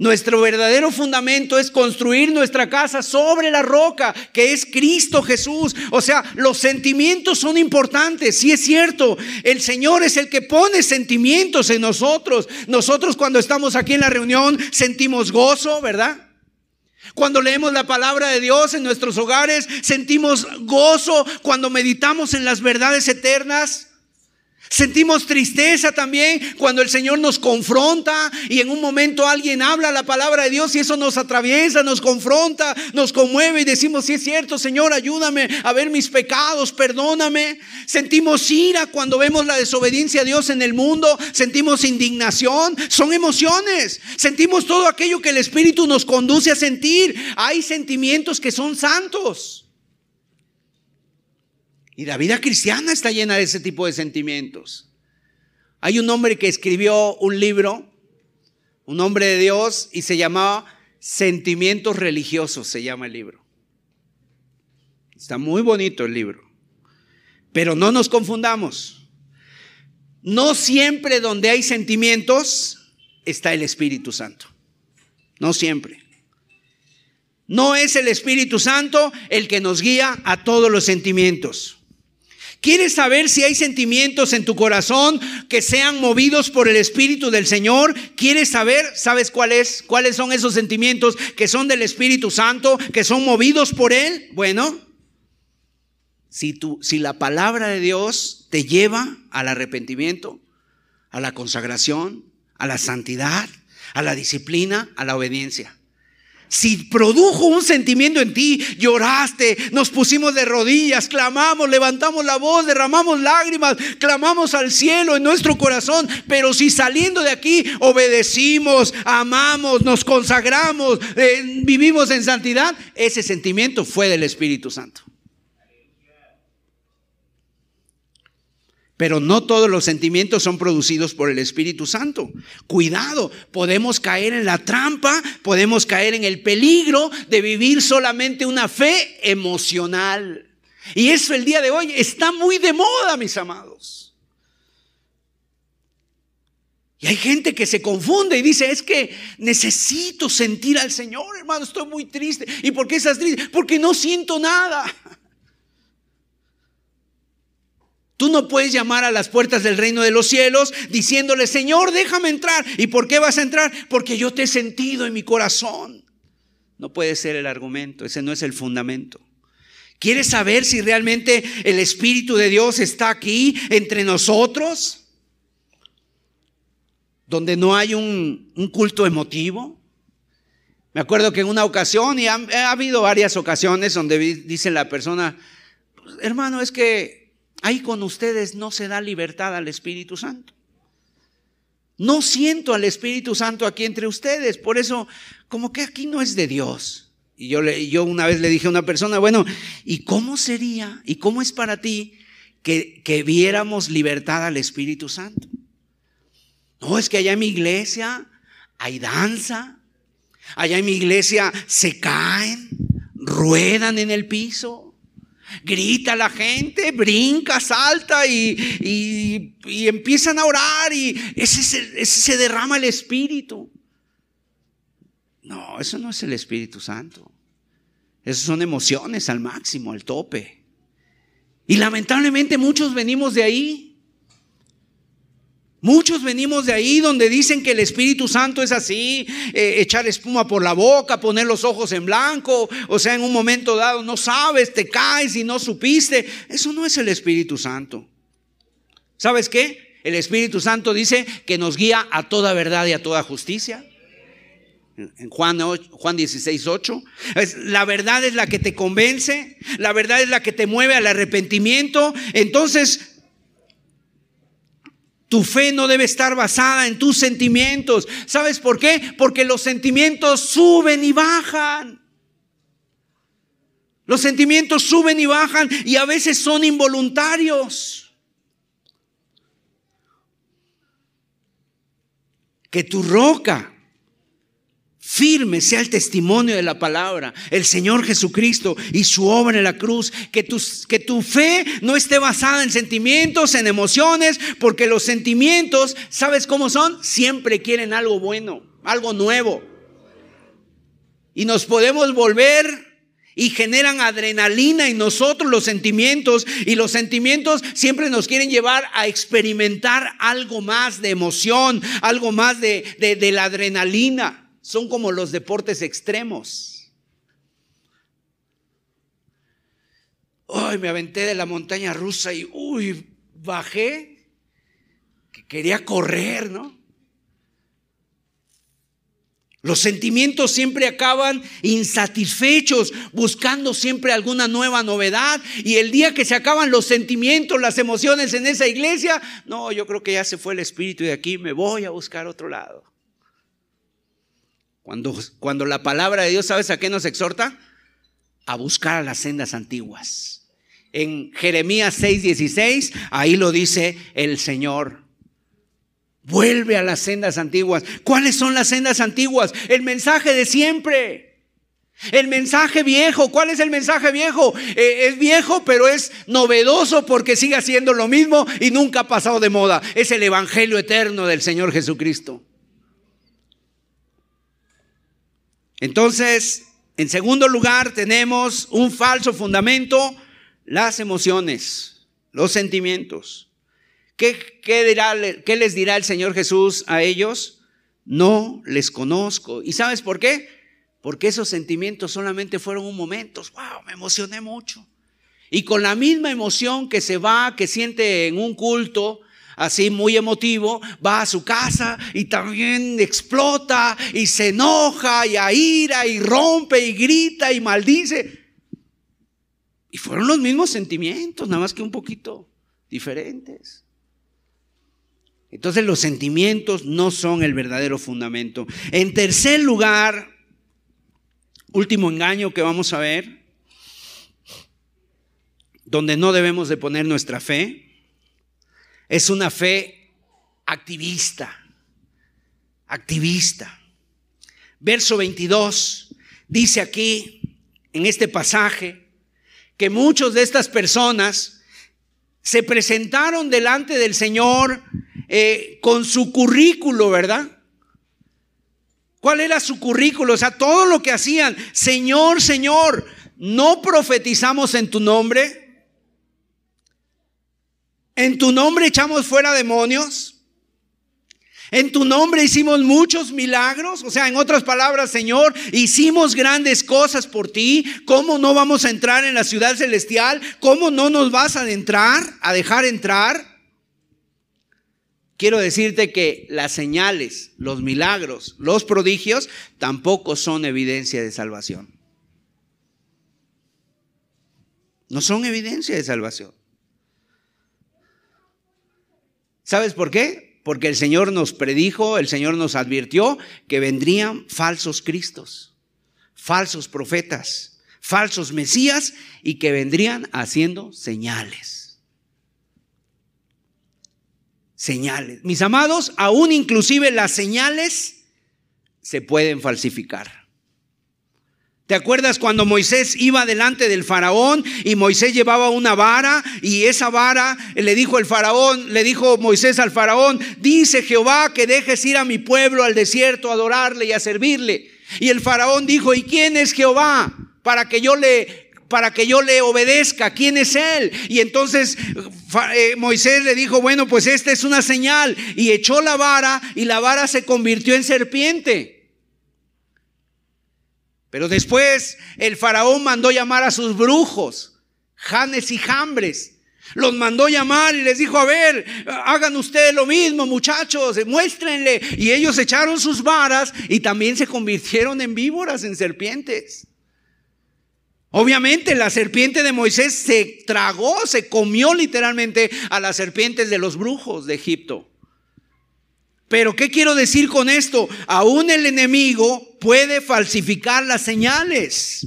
Nuestro verdadero fundamento es construir nuestra casa sobre la roca, que es Cristo Jesús. O sea, los sentimientos son importantes, sí es cierto. El Señor es el que pone sentimientos en nosotros. Nosotros cuando estamos aquí en la reunión sentimos gozo, ¿verdad? Cuando leemos la palabra de Dios en nuestros hogares, sentimos gozo cuando meditamos en las verdades eternas. Sentimos tristeza también cuando el Señor nos confronta y en un momento alguien habla la palabra de Dios y eso nos atraviesa, nos confronta, nos conmueve y decimos, sí es cierto, Señor, ayúdame a ver mis pecados, perdóname. Sentimos ira cuando vemos la desobediencia a Dios en el mundo, sentimos indignación, son emociones. Sentimos todo aquello que el Espíritu nos conduce a sentir. Hay sentimientos que son santos. Y la vida cristiana está llena de ese tipo de sentimientos. Hay un hombre que escribió un libro, un hombre de Dios, y se llamaba Sentimientos Religiosos, se llama el libro. Está muy bonito el libro. Pero no nos confundamos. No siempre donde hay sentimientos está el Espíritu Santo. No siempre. No es el Espíritu Santo el que nos guía a todos los sentimientos. ¿Quieres saber si hay sentimientos en tu corazón que sean movidos por el Espíritu del Señor? ¿Quieres saber? ¿Sabes cuál es? ¿Cuáles son esos sentimientos que son del Espíritu Santo, que son movidos por Él? Bueno, si, tú, si la palabra de Dios te lleva al arrepentimiento, a la consagración, a la santidad, a la disciplina, a la obediencia. Si produjo un sentimiento en ti, lloraste, nos pusimos de rodillas, clamamos, levantamos la voz, derramamos lágrimas, clamamos al cielo en nuestro corazón, pero si saliendo de aquí obedecimos, amamos, nos consagramos, eh, vivimos en santidad, ese sentimiento fue del Espíritu Santo. Pero no todos los sentimientos son producidos por el Espíritu Santo. Cuidado, podemos caer en la trampa, podemos caer en el peligro de vivir solamente una fe emocional. Y eso el día de hoy está muy de moda, mis amados. Y hay gente que se confunde y dice, es que necesito sentir al Señor, hermano, estoy muy triste. ¿Y por qué estás triste? Porque no siento nada. Tú no puedes llamar a las puertas del reino de los cielos diciéndole, Señor, déjame entrar. ¿Y por qué vas a entrar? Porque yo te he sentido en mi corazón. No puede ser el argumento, ese no es el fundamento. ¿Quieres saber si realmente el Espíritu de Dios está aquí entre nosotros? Donde no hay un, culto emotivo. Me acuerdo que en una ocasión, y ha, ha habido varias ocasiones donde dice la persona, hermano, es que Ahí con ustedes no se da libertad al Espíritu Santo. No siento al Espíritu Santo aquí entre ustedes, por eso como que aquí no es de Dios. Y yo, le, una vez le dije a una persona, bueno, ¿y cómo sería y cómo es para ti que, que viéramos libertad al Espíritu Santo? No, es que allá en mi iglesia hay danza, allá en mi iglesia se caen, ruedan en el piso, Grita la gente, brinca, salta y, empiezan a orar y ese, ese se derrama el Espíritu. No, eso no es el Espíritu Santo. Esas son emociones al máximo, al tope. Y lamentablemente muchos venimos de ahí. Muchos venimos de ahí donde dicen que el Espíritu Santo es así, eh, echar espuma por la boca, poner los ojos en blanco, o sea, en un momento dado no sabes, te caes y no supiste. Eso no es el Espíritu Santo. ¿Sabes qué? El Espíritu Santo dice que nos guía a toda verdad y a toda justicia. En Juan, Juan 16, 8. La verdad es la que te convence, la verdad es la que te mueve al arrepentimiento. Entonces, tu fe no debe estar basada en tus sentimientos. ¿Sabes por qué? Porque los sentimientos suben y bajan. Los sentimientos suben y bajan y a veces son involuntarios. Que tu roca firme sea el testimonio de la palabra, el Señor Jesucristo y su obra en la cruz. Que tu, que tu fe no esté basada en sentimientos, en emociones, porque los sentimientos, ¿sabes cómo son? Siempre quieren algo bueno, algo nuevo. Y nos podemos volver y generan adrenalina en nosotros los sentimientos y los sentimientos siempre nos quieren llevar a experimentar algo más de emoción, algo más de, de la adrenalina son como los deportes extremos. Ay, me aventé de la montaña rusa y, uy, bajé, que quería correr, ¿no? Los sentimientos siempre acaban insatisfechos, buscando siempre alguna nueva novedad. Y el día que se acaban los sentimientos, las emociones en esa iglesia, no, yo creo que ya se fue el espíritu de aquí me voy a buscar otro lado. Cuando, cuando la palabra de Dios, ¿sabes a qué nos exhorta? A buscar a las sendas antiguas. En Jeremías 6:16, ahí lo dice el Señor. Vuelve a las sendas antiguas. ¿Cuáles son las sendas antiguas? El mensaje de siempre. El mensaje viejo, ¿cuál es el mensaje viejo? Eh, es viejo, pero es novedoso porque sigue haciendo lo mismo y nunca ha pasado de moda. Es el Evangelio eterno del Señor Jesucristo. Entonces, en segundo lugar, tenemos un falso fundamento, las emociones, los sentimientos. ¿Qué, ¿Qué, les dirá el Señor Jesús a ellos? No les conozco. ¿Y sabes por qué? Porque esos sentimientos solamente fueron un momento. ¡Wow! Me emocioné mucho. Y con la misma emoción que se va, que siente en un culto, así muy emotivo, va a su casa y también explota y se enoja y aira y rompe y grita y maldice. Y fueron los mismos sentimientos, nada más que un poquito diferentes. Entonces los sentimientos no son el verdadero fundamento. En tercer lugar, último engaño que vamos a ver, donde no debemos de poner nuestra fe, es una fe activista, activista. Verso 22 dice aquí, en este pasaje, que muchos de estas personas se presentaron delante del Señor eh, con su currículo, ¿verdad? ¿Cuál era su currículo? O sea, todo lo que hacían. Señor, Señor, ¿no profetizamos en tu nombre? ¿En tu nombre echamos fuera demonios? En tu nombre hicimos muchos milagros. O sea, en otras palabras, Señor, hicimos grandes cosas por ti. ¿Cómo no vamos a entrar en la ciudad celestial? ¿Cómo no nos vas a entrar, a dejar entrar? quiero decirte que las señales, los milagros, los prodigios tampoco son evidencia de salvación. No son evidencia de salvación. ¿Sabes por qué? Porque el Señor nos predijo, el Señor nos advirtió que vendrían falsos cristos, falsos profetas, falsos mesías y que vendrían haciendo señales señales. Mis amados, aún inclusive las señales se pueden falsificar. ¿Te acuerdas cuando Moisés iba delante del faraón y Moisés llevaba una vara y esa vara le dijo el faraón, le dijo Moisés al faraón, dice Jehová que dejes ir a mi pueblo al desierto a adorarle y a servirle. Y el faraón dijo, ¿y quién es Jehová? Para que yo le para que yo le obedezca. ¿Quién es él? Y entonces eh, Moisés le dijo, bueno, pues esta es una señal. Y echó la vara y la vara se convirtió en serpiente. Pero después el faraón mandó llamar a sus brujos, Janes y Jambres. Los mandó llamar y les dijo, a ver, hagan ustedes lo mismo, muchachos, muéstrenle. Y ellos echaron sus varas y también se convirtieron en víboras, en serpientes. Obviamente la serpiente de Moisés se tragó, se comió literalmente a las serpientes de los brujos de Egipto. Pero ¿qué quiero decir con esto? Aún el enemigo puede falsificar las señales.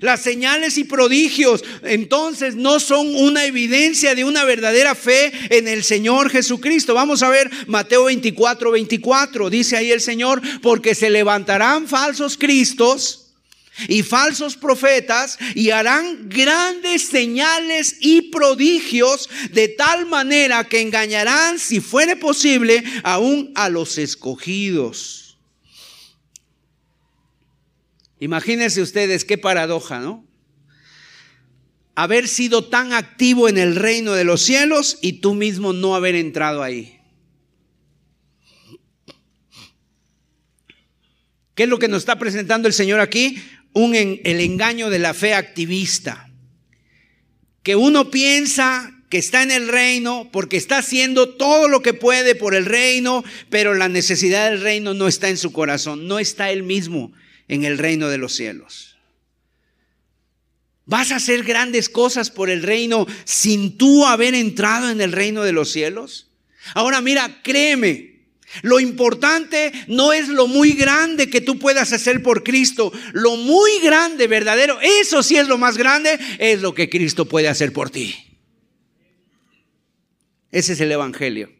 Las señales y prodigios entonces no son una evidencia de una verdadera fe en el Señor Jesucristo. Vamos a ver Mateo 24, 24. Dice ahí el Señor, porque se levantarán falsos cristos y falsos profetas y harán grandes señales y prodigios de tal manera que engañarán, si fuere posible, aún a los escogidos. Imagínense ustedes qué paradoja, ¿no? Haber sido tan activo en el reino de los cielos y tú mismo no haber entrado ahí. ¿Qué es lo que nos está presentando el Señor aquí? Un, el engaño de la fe activista. Que uno piensa que está en el reino porque está haciendo todo lo que puede por el reino, pero la necesidad del reino no está en su corazón, no está él mismo en el reino de los cielos. ¿Vas a hacer grandes cosas por el reino sin tú haber entrado en el reino de los cielos? Ahora mira, créeme, lo importante no es lo muy grande que tú puedas hacer por Cristo. Lo muy grande, verdadero, eso sí es lo más grande, es lo que Cristo puede hacer por ti. Ese es el Evangelio.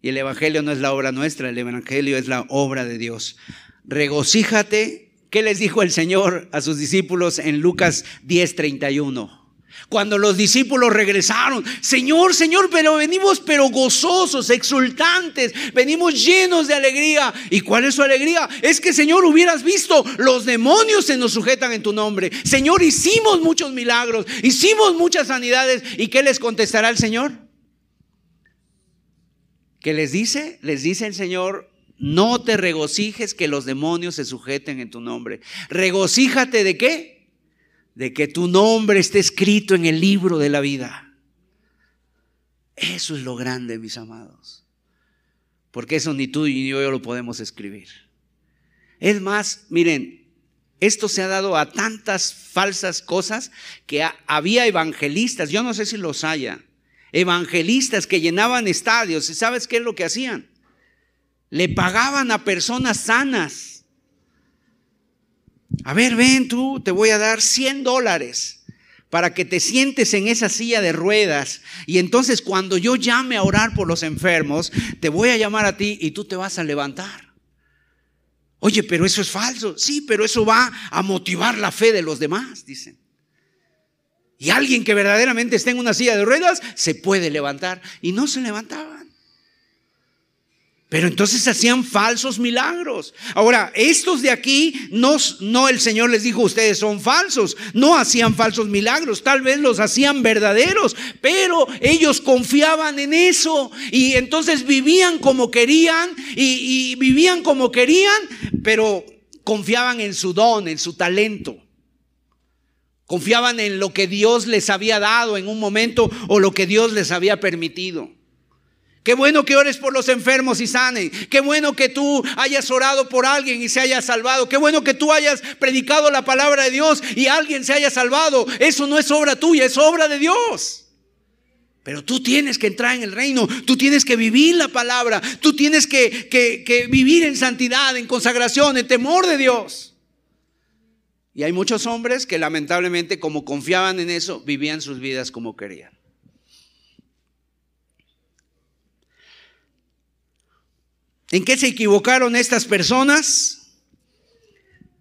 Y el Evangelio no es la obra nuestra, el Evangelio es la obra de Dios. Regocíjate. ¿Qué les dijo el Señor a sus discípulos en Lucas 10:31? Cuando los discípulos regresaron, Señor, Señor, pero venimos pero gozosos, exultantes, venimos llenos de alegría. ¿Y cuál es su alegría? Es que, Señor, hubieras visto, los demonios se nos sujetan en tu nombre. Señor, hicimos muchos milagros, hicimos muchas sanidades. ¿Y qué les contestará el Señor? ¿Qué les dice? Les dice el Señor, no te regocijes que los demonios se sujeten en tu nombre. Regocíjate de qué? De que tu nombre esté escrito en el libro de la vida. Eso es lo grande, mis amados. Porque eso ni tú ni yo lo podemos escribir. Es más, miren, esto se ha dado a tantas falsas cosas que había evangelistas, yo no sé si los haya, evangelistas que llenaban estadios. ¿Y sabes qué es lo que hacían? Le pagaban a personas sanas. A ver, ven tú, te voy a dar 100 dólares para que te sientes en esa silla de ruedas. Y entonces cuando yo llame a orar por los enfermos, te voy a llamar a ti y tú te vas a levantar. Oye, pero eso es falso. Sí, pero eso va a motivar la fe de los demás, dicen. Y alguien que verdaderamente está en una silla de ruedas se puede levantar. Y no se levantaban. Pero entonces hacían falsos milagros. Ahora, estos de aquí, no, no el Señor les dijo, ustedes son falsos. No hacían falsos milagros, tal vez los hacían verdaderos, pero ellos confiaban en eso. Y entonces vivían como querían y, y vivían como querían, pero confiaban en su don, en su talento. Confiaban en lo que Dios les había dado en un momento o lo que Dios les había permitido. Qué bueno que ores por los enfermos y sanen. Qué bueno que tú hayas orado por alguien y se haya salvado. Qué bueno que tú hayas predicado la palabra de Dios y alguien se haya salvado. Eso no es obra tuya, es obra de Dios. Pero tú tienes que entrar en el reino, tú tienes que vivir la palabra, tú tienes que, que vivir en santidad, en consagración, en temor de Dios. Y hay muchos hombres que lamentablemente como confiaban en eso, vivían sus vidas como querían. ¿En qué se equivocaron estas personas?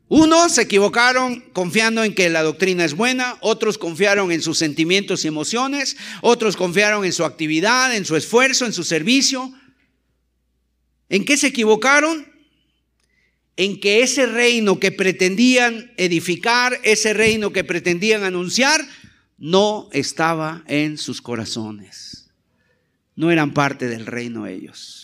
Unos se equivocaron confiando en que la doctrina es buena, otros confiaron en sus sentimientos y emociones, otros confiaron en su actividad, en su esfuerzo, en su servicio. ¿En qué se equivocaron? en que ese reino que pretendían edificar, ese reino que pretendían anunciar, no estaba en sus corazones. No eran parte del reino ellos.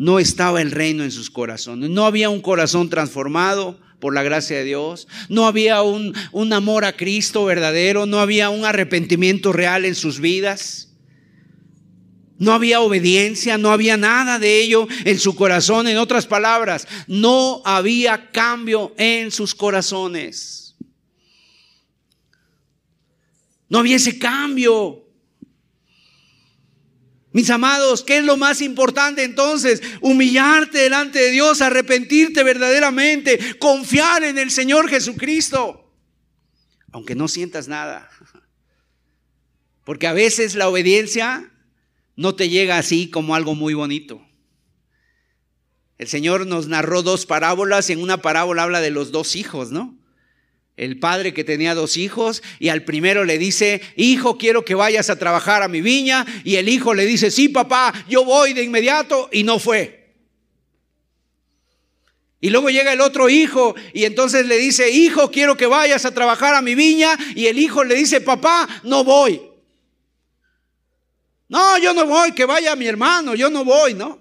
No estaba el reino en sus corazones. No había un corazón transformado por la gracia de Dios. No había un, un amor a Cristo verdadero. No había un arrepentimiento real en sus vidas. No había obediencia, no había nada de ello en su corazón. En otras palabras, no había cambio en sus corazones. No había ese cambio. Mis amados, ¿qué es lo más importante entonces? Humillarte delante de Dios, arrepentirte verdaderamente, confiar en el Señor Jesucristo, aunque no sientas nada. Porque a veces la obediencia no te llega así como algo muy bonito. El Señor nos narró dos parábolas y en una parábola habla de los dos hijos, ¿no? El padre que tenía dos hijos y al primero le dice, hijo, quiero que vayas a trabajar a mi viña. Y el hijo le dice, sí, papá, yo voy de inmediato y no fue. Y luego llega el otro hijo y entonces le dice, hijo, quiero que vayas a trabajar a mi viña. Y el hijo le dice, papá, no voy. No, yo no voy, que vaya mi hermano, yo no voy, ¿no?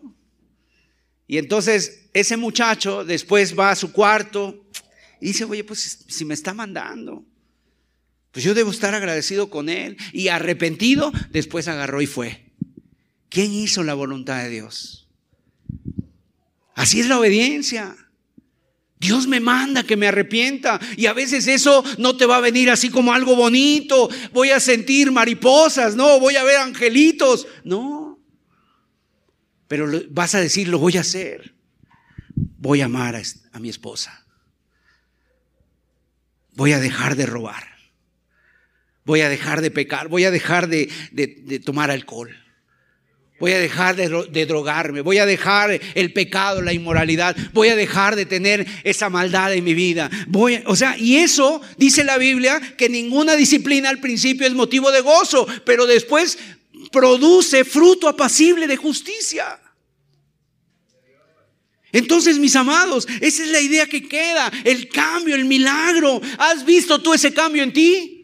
Y entonces ese muchacho después va a su cuarto y dice, oye, pues si me está mandando, pues yo debo estar agradecido con él. Y arrepentido, después agarró y fue. ¿Quién hizo la voluntad de Dios? Así es la obediencia. Dios me manda que me arrepienta y a veces eso no te va a venir así como algo bonito, voy a sentir mariposas, no, voy a ver angelitos, no. Pero vas a decir, lo voy a hacer. Voy a amar a, mi esposa. Voy a dejar de robar. Voy a dejar de pecar. Voy a dejar de, de tomar alcohol. Voy a dejar de, drogarme, voy a dejar el pecado, la inmoralidad, voy a dejar de tener esa maldad en mi vida. Voy, o sea, y eso dice la Biblia que ninguna disciplina al principio es motivo de gozo, pero después produce fruto apacible de justicia. Entonces, mis amados, esa es la idea que queda, el cambio, el milagro. ¿Has visto tú ese cambio en ti?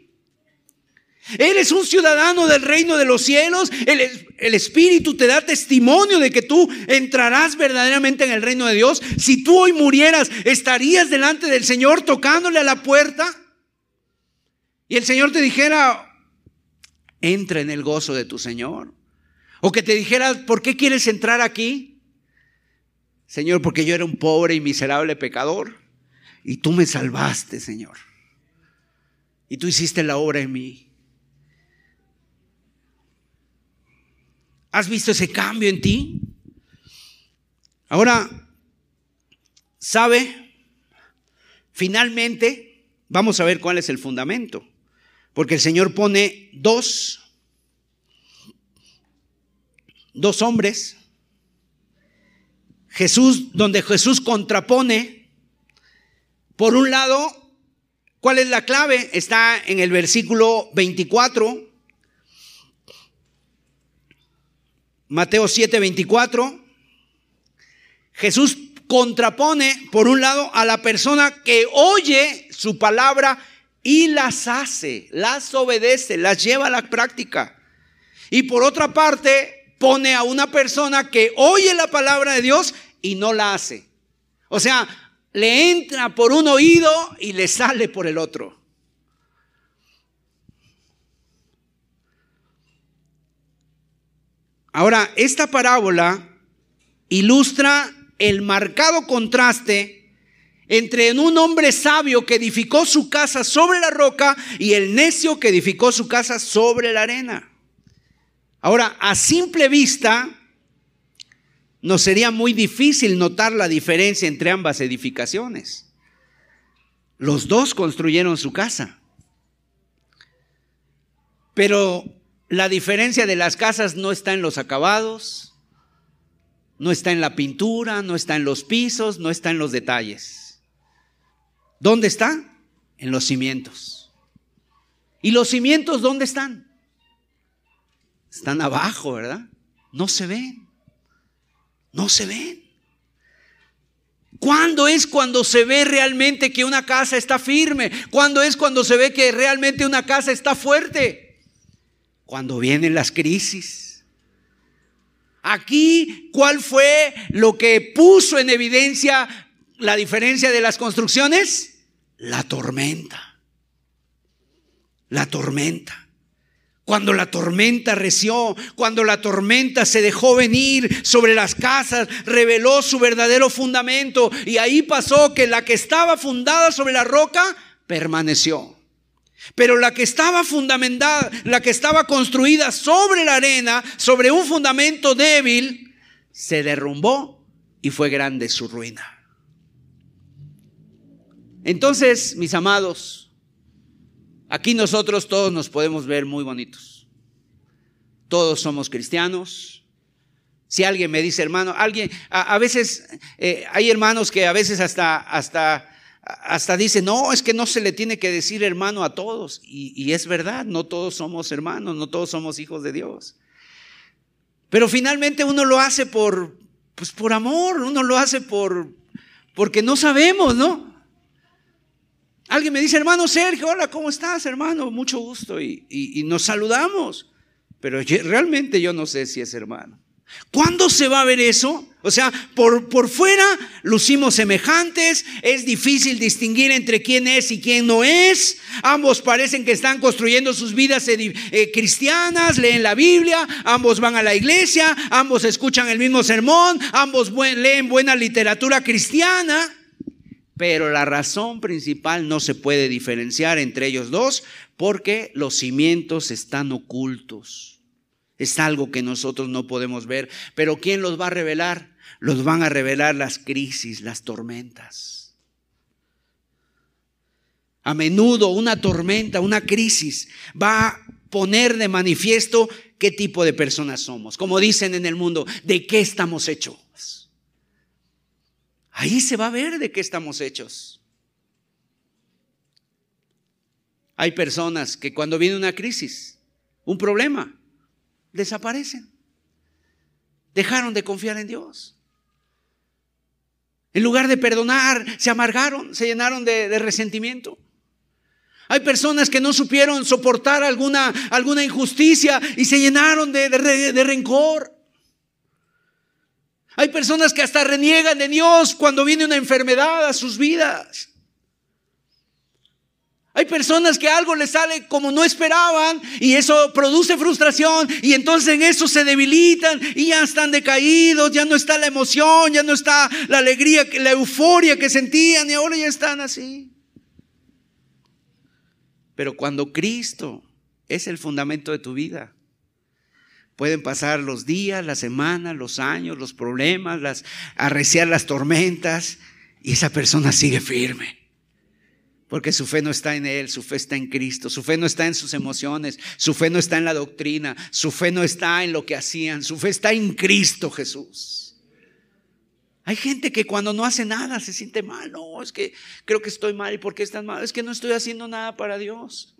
Eres un ciudadano del reino de los cielos. El, Espíritu te da testimonio de que tú entrarás verdaderamente en el reino de Dios. Si tú hoy murieras, ¿estarías delante del Señor tocándole a la puerta? Y el Señor te dijera, entra en el gozo de tu Señor. O que te dijera, ¿por qué quieres entrar aquí? Señor, porque yo era un pobre y miserable pecador y tú me salvaste, Señor. Y tú hiciste la obra en mí. ¿Has visto ese cambio en ti? Ahora, ¿sabe? Finalmente, vamos a ver cuál es el fundamento. Porque el Señor pone dos, dos hombres. Jesús, donde Jesús contrapone, por un lado, ¿cuál es la clave? Está en el versículo 24. Mateo 7, 24. Jesús contrapone, por un lado, a la persona que oye su palabra y las hace, las obedece, las lleva a la práctica. Y por otra parte, pone a una persona que oye la palabra de Dios y no la hace. O sea, le entra por un oído y le sale por el otro. Ahora, esta parábola ilustra el marcado contraste entre un hombre sabio que edificó su casa sobre la roca y el necio que edificó su casa sobre la arena. Ahora, a simple vista, nos sería muy difícil notar la diferencia entre ambas edificaciones. Los dos construyeron su casa. Pero la diferencia de las casas no está en los acabados, no está en la pintura, no está en los pisos, no está en los detalles. ¿Dónde está? En los cimientos. ¿Y los cimientos dónde están? Están abajo, ¿verdad? No se ven. No se ven. ¿Cuándo es cuando se ve realmente que una casa está firme? ¿Cuándo es cuando se ve que realmente una casa está fuerte? Cuando vienen las crisis Aquí, ¿cuál fue lo que puso en evidencia la diferencia de las construcciones? La tormenta. La tormenta. Cuando la tormenta reció, cuando la tormenta se dejó venir sobre las casas, reveló su verdadero fundamento y ahí pasó que la que estaba fundada sobre la roca permaneció. Pero la que estaba fundamentada, la que estaba construida sobre la arena, sobre un fundamento débil, se derrumbó y fue grande su ruina. Entonces, mis amados, aquí nosotros todos nos podemos ver muy bonitos. Todos somos cristianos. Si alguien me dice, hermano, alguien, a, veces eh, hay hermanos que a veces hasta, hasta hasta dice, no, es que no se le tiene que decir hermano a todos. Y, es verdad, no todos somos hermanos, no todos somos hijos de Dios. Pero finalmente uno lo hace por, pues por amor, uno lo hace por, porque no sabemos, ¿no? Alguien me dice, hermano Sergio, hola, ¿cómo estás, hermano? Mucho gusto. Y, y nos saludamos. Pero realmente yo no sé si es hermano. ¿Cuándo se va a ver eso? O sea, por, por fuera lucimos semejantes, es difícil distinguir entre quién es y quién no es. Ambos parecen que están construyendo sus vidas eh, cristianas, leen la Biblia, ambos van a la iglesia, ambos escuchan el mismo sermón, ambos leen buena literatura cristiana. Pero la razón principal no se puede diferenciar entre ellos dos porque los cimientos están ocultos. Es algo que nosotros no podemos ver. Pero ¿quién los va a revelar? Los van a revelar las crisis, las tormentas. A menudo una tormenta, una crisis va a poner de manifiesto qué tipo de personas somos. Como dicen en el mundo, ¿de qué estamos hechos? Ahí se va a ver de qué estamos hechos. Hay personas que cuando viene una crisis, un problema, desaparecen. Dejaron de confiar en Dios. En lugar de perdonar, se amargaron, se llenaron de, resentimiento. Hay personas que no supieron soportar alguna, alguna injusticia y se llenaron de, de rencor. Hay personas que hasta reniegan de Dios cuando viene una enfermedad a sus vidas. Hay personas que algo les sale como no esperaban y eso produce frustración y entonces en eso se debilitan y ya están decaídos, ya no está la emoción, ya no está la alegría, la euforia que sentían y ahora ya están así. Pero cuando Cristo es el fundamento de tu vida, pueden pasar los días, las semanas, los años, los problemas, las arreciar las tormentas y esa persona sigue firme. Porque su fe no está en Él, su fe está en Cristo, su fe no está en sus emociones, su fe no está en la doctrina, su fe no está en lo que hacían, su fe está en Cristo Jesús. Hay gente que cuando no hace nada se siente mal, no, es que creo que estoy mal y ¿por qué estás mal? Es que no estoy haciendo nada para Dios.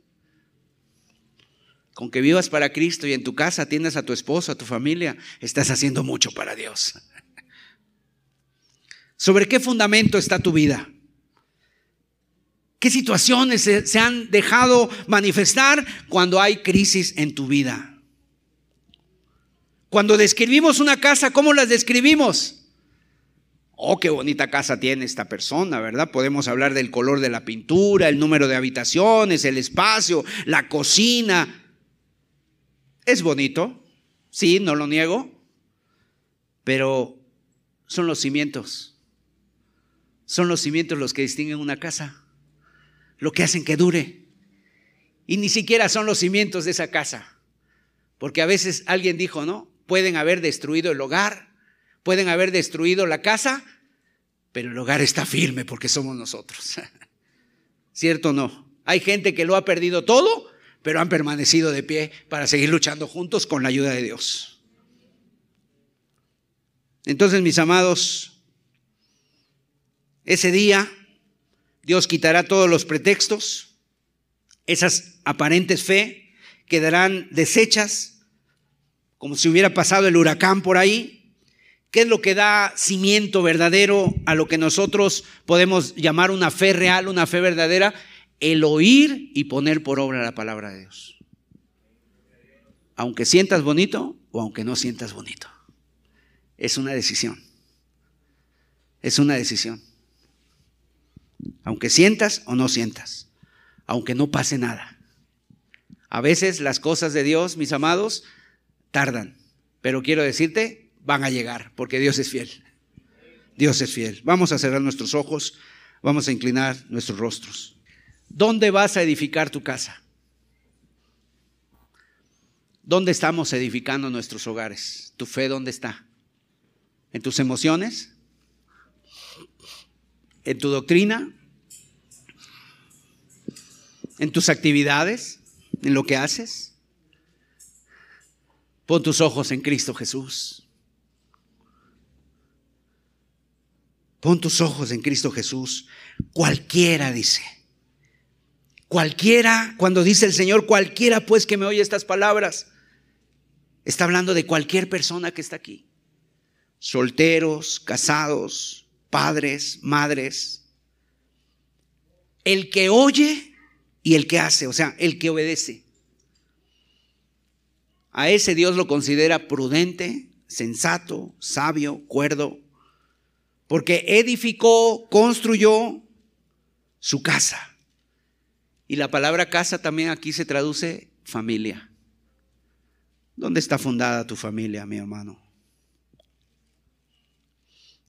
Con que vivas para Cristo y en tu casa atiendas a tu esposo, a tu familia, estás haciendo mucho para Dios. ¿Sobre qué fundamento está tu vida? ¿Qué situaciones se, han dejado manifestar cuando hay crisis en tu vida? Cuando describimos una casa, ¿cómo las describimos? Oh, qué bonita casa tiene esta persona, ¿verdad? Podemos hablar del color de la pintura, el número de habitaciones, el espacio, la cocina. Es bonito, sí, no lo niego, pero son los cimientos. Son los cimientos los que distinguen una casa lo que hacen que dure. Y ni siquiera son los cimientos de esa casa. Porque a veces alguien dijo, ¿no? Pueden haber destruido el hogar, pueden haber destruido la casa, pero el hogar está firme porque somos nosotros. ¿Cierto o no? Hay gente que lo ha perdido todo, pero han permanecido de pie para seguir luchando juntos con la ayuda de Dios. Entonces, mis amados, ese día Dios quitará todos los pretextos, esas aparentes fe quedarán deshechas, como si hubiera pasado el huracán por ahí. ¿Qué es lo que da cimiento verdadero a lo que nosotros podemos llamar una fe real, una fe verdadera? El oír y poner por obra la palabra de Dios. Aunque sientas bonito o aunque no sientas bonito. Es una decisión. Es una decisión. Aunque sientas o no sientas. Aunque no pase nada. A veces las cosas de Dios, mis amados, tardan. Pero quiero decirte, van a llegar, porque Dios es fiel. Dios es fiel. Vamos a cerrar nuestros ojos, vamos a inclinar nuestros rostros. ¿Dónde vas a edificar tu casa? ¿Dónde estamos edificando nuestros hogares? ¿Tu fe dónde está? ¿En tus emociones? en tu doctrina, en tus actividades, en lo que haces. Pon tus ojos en Cristo Jesús. Pon tus ojos en Cristo Jesús. Cualquiera dice. Cualquiera, cuando dice el Señor, cualquiera pues que me oye estas palabras, está hablando de cualquier persona que está aquí. Solteros, casados, padres, madres, el que oye y el que hace, o sea, el que obedece. A ese Dios lo considera prudente, sensato, sabio, cuerdo, porque edificó, construyó su casa. Y la palabra casa también aquí se traduce familia. ¿Dónde está fundada tu familia, mi hermano?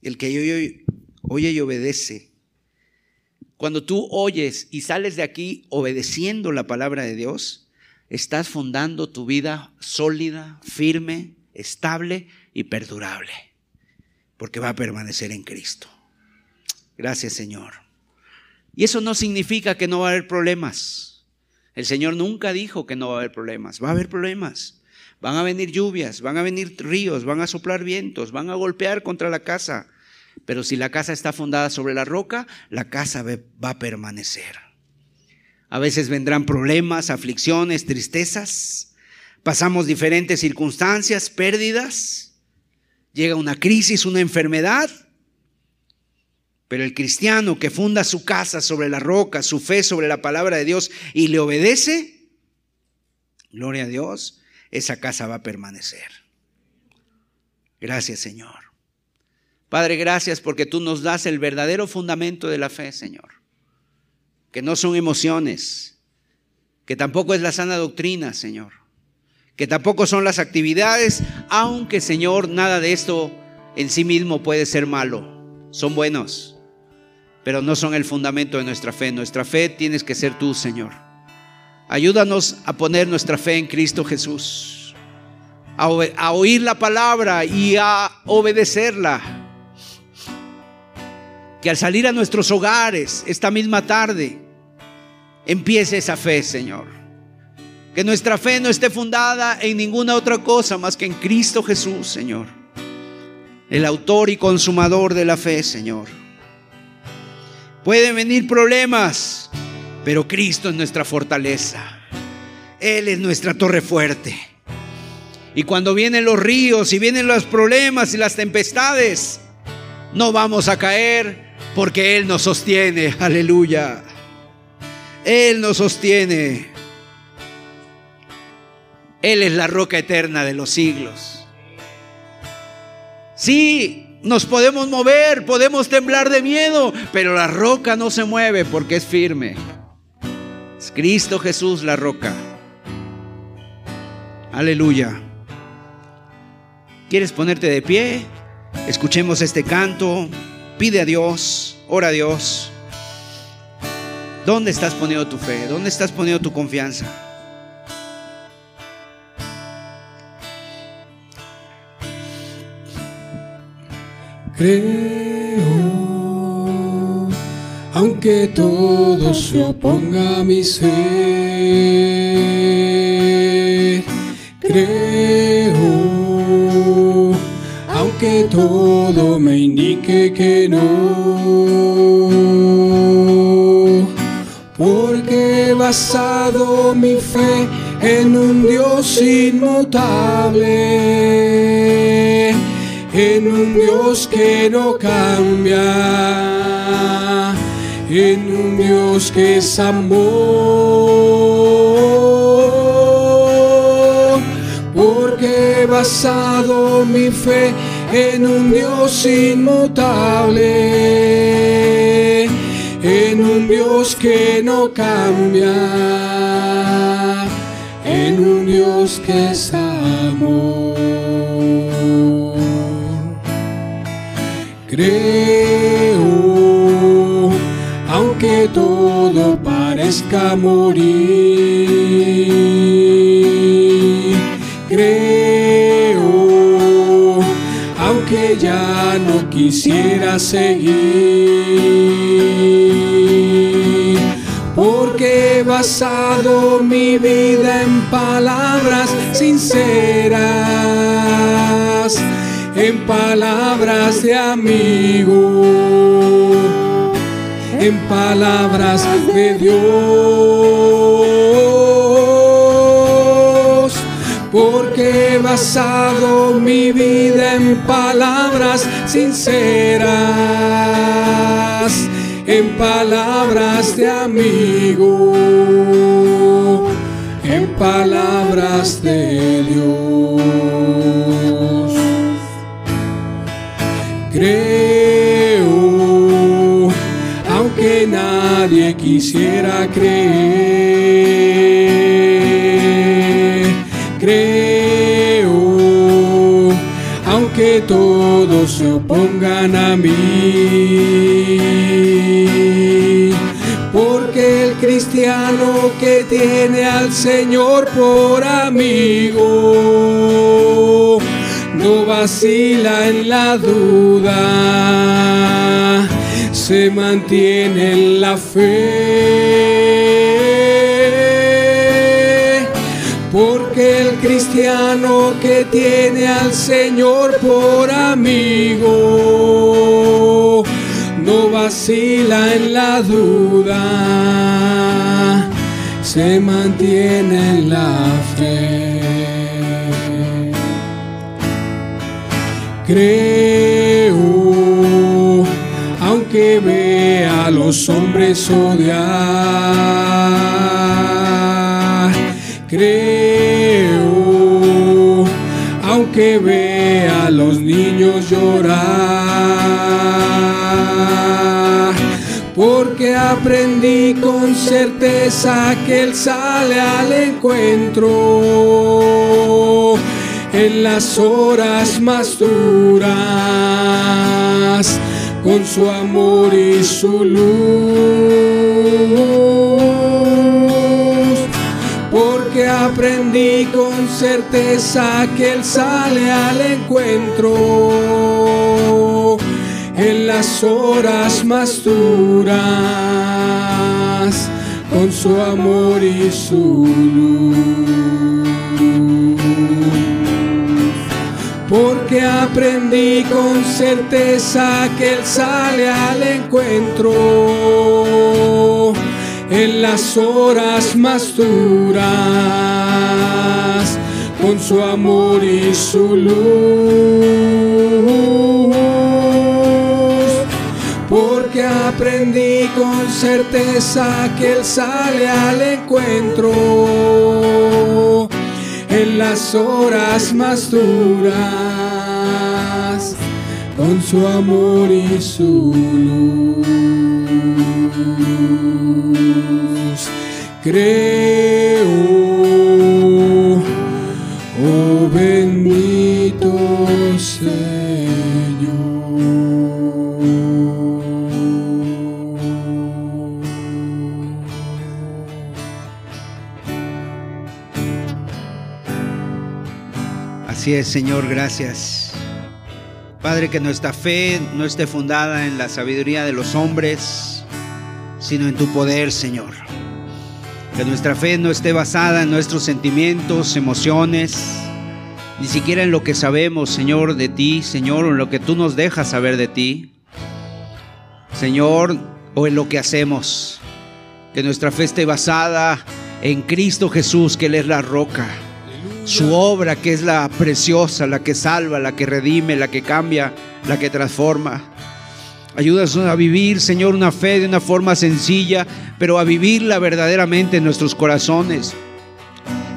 El que oye, y obedece. Cuando tú oyes y sales de aquí obedeciendo la palabra de Dios, estás fundando tu vida sólida, firme, estable y perdurable, porque va a permanecer en Cristo. Gracias Señor. Y eso no significa que no va a haber problemas. El Señor nunca dijo que no va a haber problemas. Va a haber problemas. Van a venir lluvias, van a venir ríos, van a soplar vientos, van a golpear contra la casa. Pero si la casa está fundada sobre la roca, la casa va a permanecer. A veces vendrán problemas, aflicciones, tristezas. Pasamos diferentes circunstancias, pérdidas. Llega una crisis, una enfermedad. Pero el cristiano que funda su casa sobre la roca, su fe sobre la palabra de Dios y le obedece, gloria a Dios, esa casa va a permanecer. Gracias Señor. Padre, gracias porque tú nos das el verdadero fundamento de la fe, Señor. que no son emociones, que tampoco es la sana doctrina, Señor, que tampoco son las actividades, aunque, Señor, nada de esto en sí mismo puede ser malo, son buenos, pero no son el fundamento de nuestra fe. Nuestra fe tienes que ser tú, Señor. Ayúdanos a poner nuestra fe en Cristo Jesús, a, oír la palabra y a obedecerla que al salir a nuestros hogares esta misma tarde empiece esa fe, Señor. Que nuestra fe no esté fundada en ninguna otra cosa más que en Cristo Jesús, Señor. El autor y consumador de la fe, Señor. Pueden venir problemas, pero Cristo es nuestra fortaleza. Él es nuestra torre fuerte. Y cuando vienen los ríos y vienen los problemas y las tempestades, no vamos a caer porque Él nos sostiene, aleluya. Él nos sostiene. Él es la roca eterna de los siglos. Sí, nos podemos mover, podemos temblar de miedo, pero la roca no se mueve porque es firme. Es Cristo Jesús la roca. Aleluya. ¿Quieres ponerte de pie? Escuchemos este canto. Pide a Dios, ora a Dios. ¿Dónde estás poniendo tu fe? ¿Dónde estás poniendo tu confianza? Creo, aunque todo se oponga a mi ser, creo que todo me indique que no, porque he basado mi fe en un Dios inmutable, en un Dios que no cambia, en un Dios que es amor, porque he basado mi fe en un Dios inmutable, en un Dios que no cambia, en un Dios que es amor. Creo, aunque todo parezca morir, creo que ya no quisiera seguir, porque he basado mi vida en palabras sinceras, en palabras de amigo, en palabras de Dios porque he basado mi vida en palabras sinceras, en palabras de amigo, en palabras de Dios. Creo, aunque nadie quisiera creer, creo, aunque todos se opongan a mí. Porque el cristiano que tiene al Señor por amigo, vacila en la duda, se mantiene en la fe. Porque el cristiano que tiene al Señor por amigo, no vacila en la duda, se mantiene en la fe. Creo, aunque vea a los hombres odiar, creo, aunque vea a los niños llorar, porque aprendí con certeza que Él sale al encuentro en las horas más duras con su amor y su luz. Porque aprendí con certeza que Él sale al encuentro en las horas más duras con su amor y su luz. Porque aprendí con certeza que Él sale al encuentro. En las horas más duras con su amor y su luz. Porque aprendí con certeza que Él sale al encuentro en las horas más duras con su amor y su luz. Creo, oh bendito Señor, gracias. Padre, que nuestra fe no esté fundada en la sabiduría de los hombres, sino en tu poder, Señor. Que nuestra fe no esté basada en nuestros sentimientos, emociones, ni siquiera en lo que sabemos, Señor, de ti, Señor, o en lo que tú nos dejas saber de ti. Señor, o en lo que hacemos. Que nuestra fe esté basada en Cristo Jesús, que Él es la roca su obra que es la preciosa, la que salva, la que redime, la que cambia, la que transforma. Ayúdanos a vivir, Señor, una fe de una forma sencilla, pero a vivirla verdaderamente en nuestros corazones.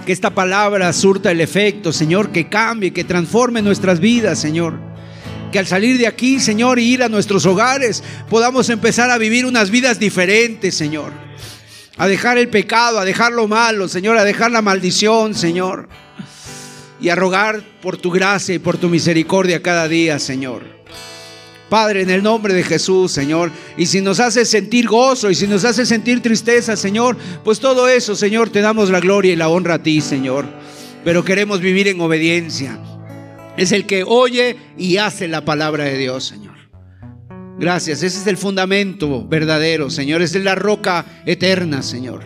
Que esta palabra surta el efecto, Señor, que cambie, que transforme nuestras vidas, Señor. Que al salir de aquí, Señor, y ir a nuestros hogares, podamos empezar a vivir unas vidas diferentes, Señor. A dejar el pecado, a dejar lo malo, Señor, a dejar la maldición, Señor y a rogar por tu gracia y por tu misericordia cada día, Señor. Padre, en el nombre de Jesús, Señor. Y si nos hace sentir gozo y si nos hace sentir tristeza, Señor, pues todo eso, Señor, te damos la gloria y la honra a ti, Señor. Pero queremos vivir en obediencia. Es el que oye y hace la palabra de Dios, Señor. Gracias, ese es el fundamento verdadero, Señor. Es la roca eterna, Señor.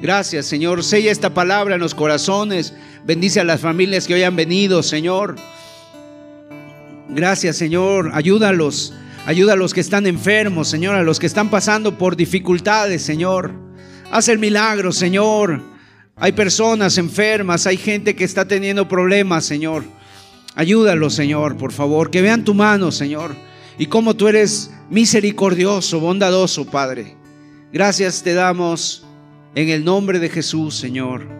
Gracias, Señor. Sella esta palabra en los corazones. Bendice a las familias que hoy han venido, Señor. Gracias, Señor. Ayúdalos. Ayuda a los que están enfermos, Señor. A los que están pasando por dificultades, Señor. Haz el milagro, Señor. Hay personas enfermas. Hay gente que está teniendo problemas, Señor. Ayúdalos, Señor, por favor. Que vean tu mano, Señor. Y cómo tú eres misericordioso, bondadoso, Padre. Gracias te damos en el nombre de Jesús, Señor.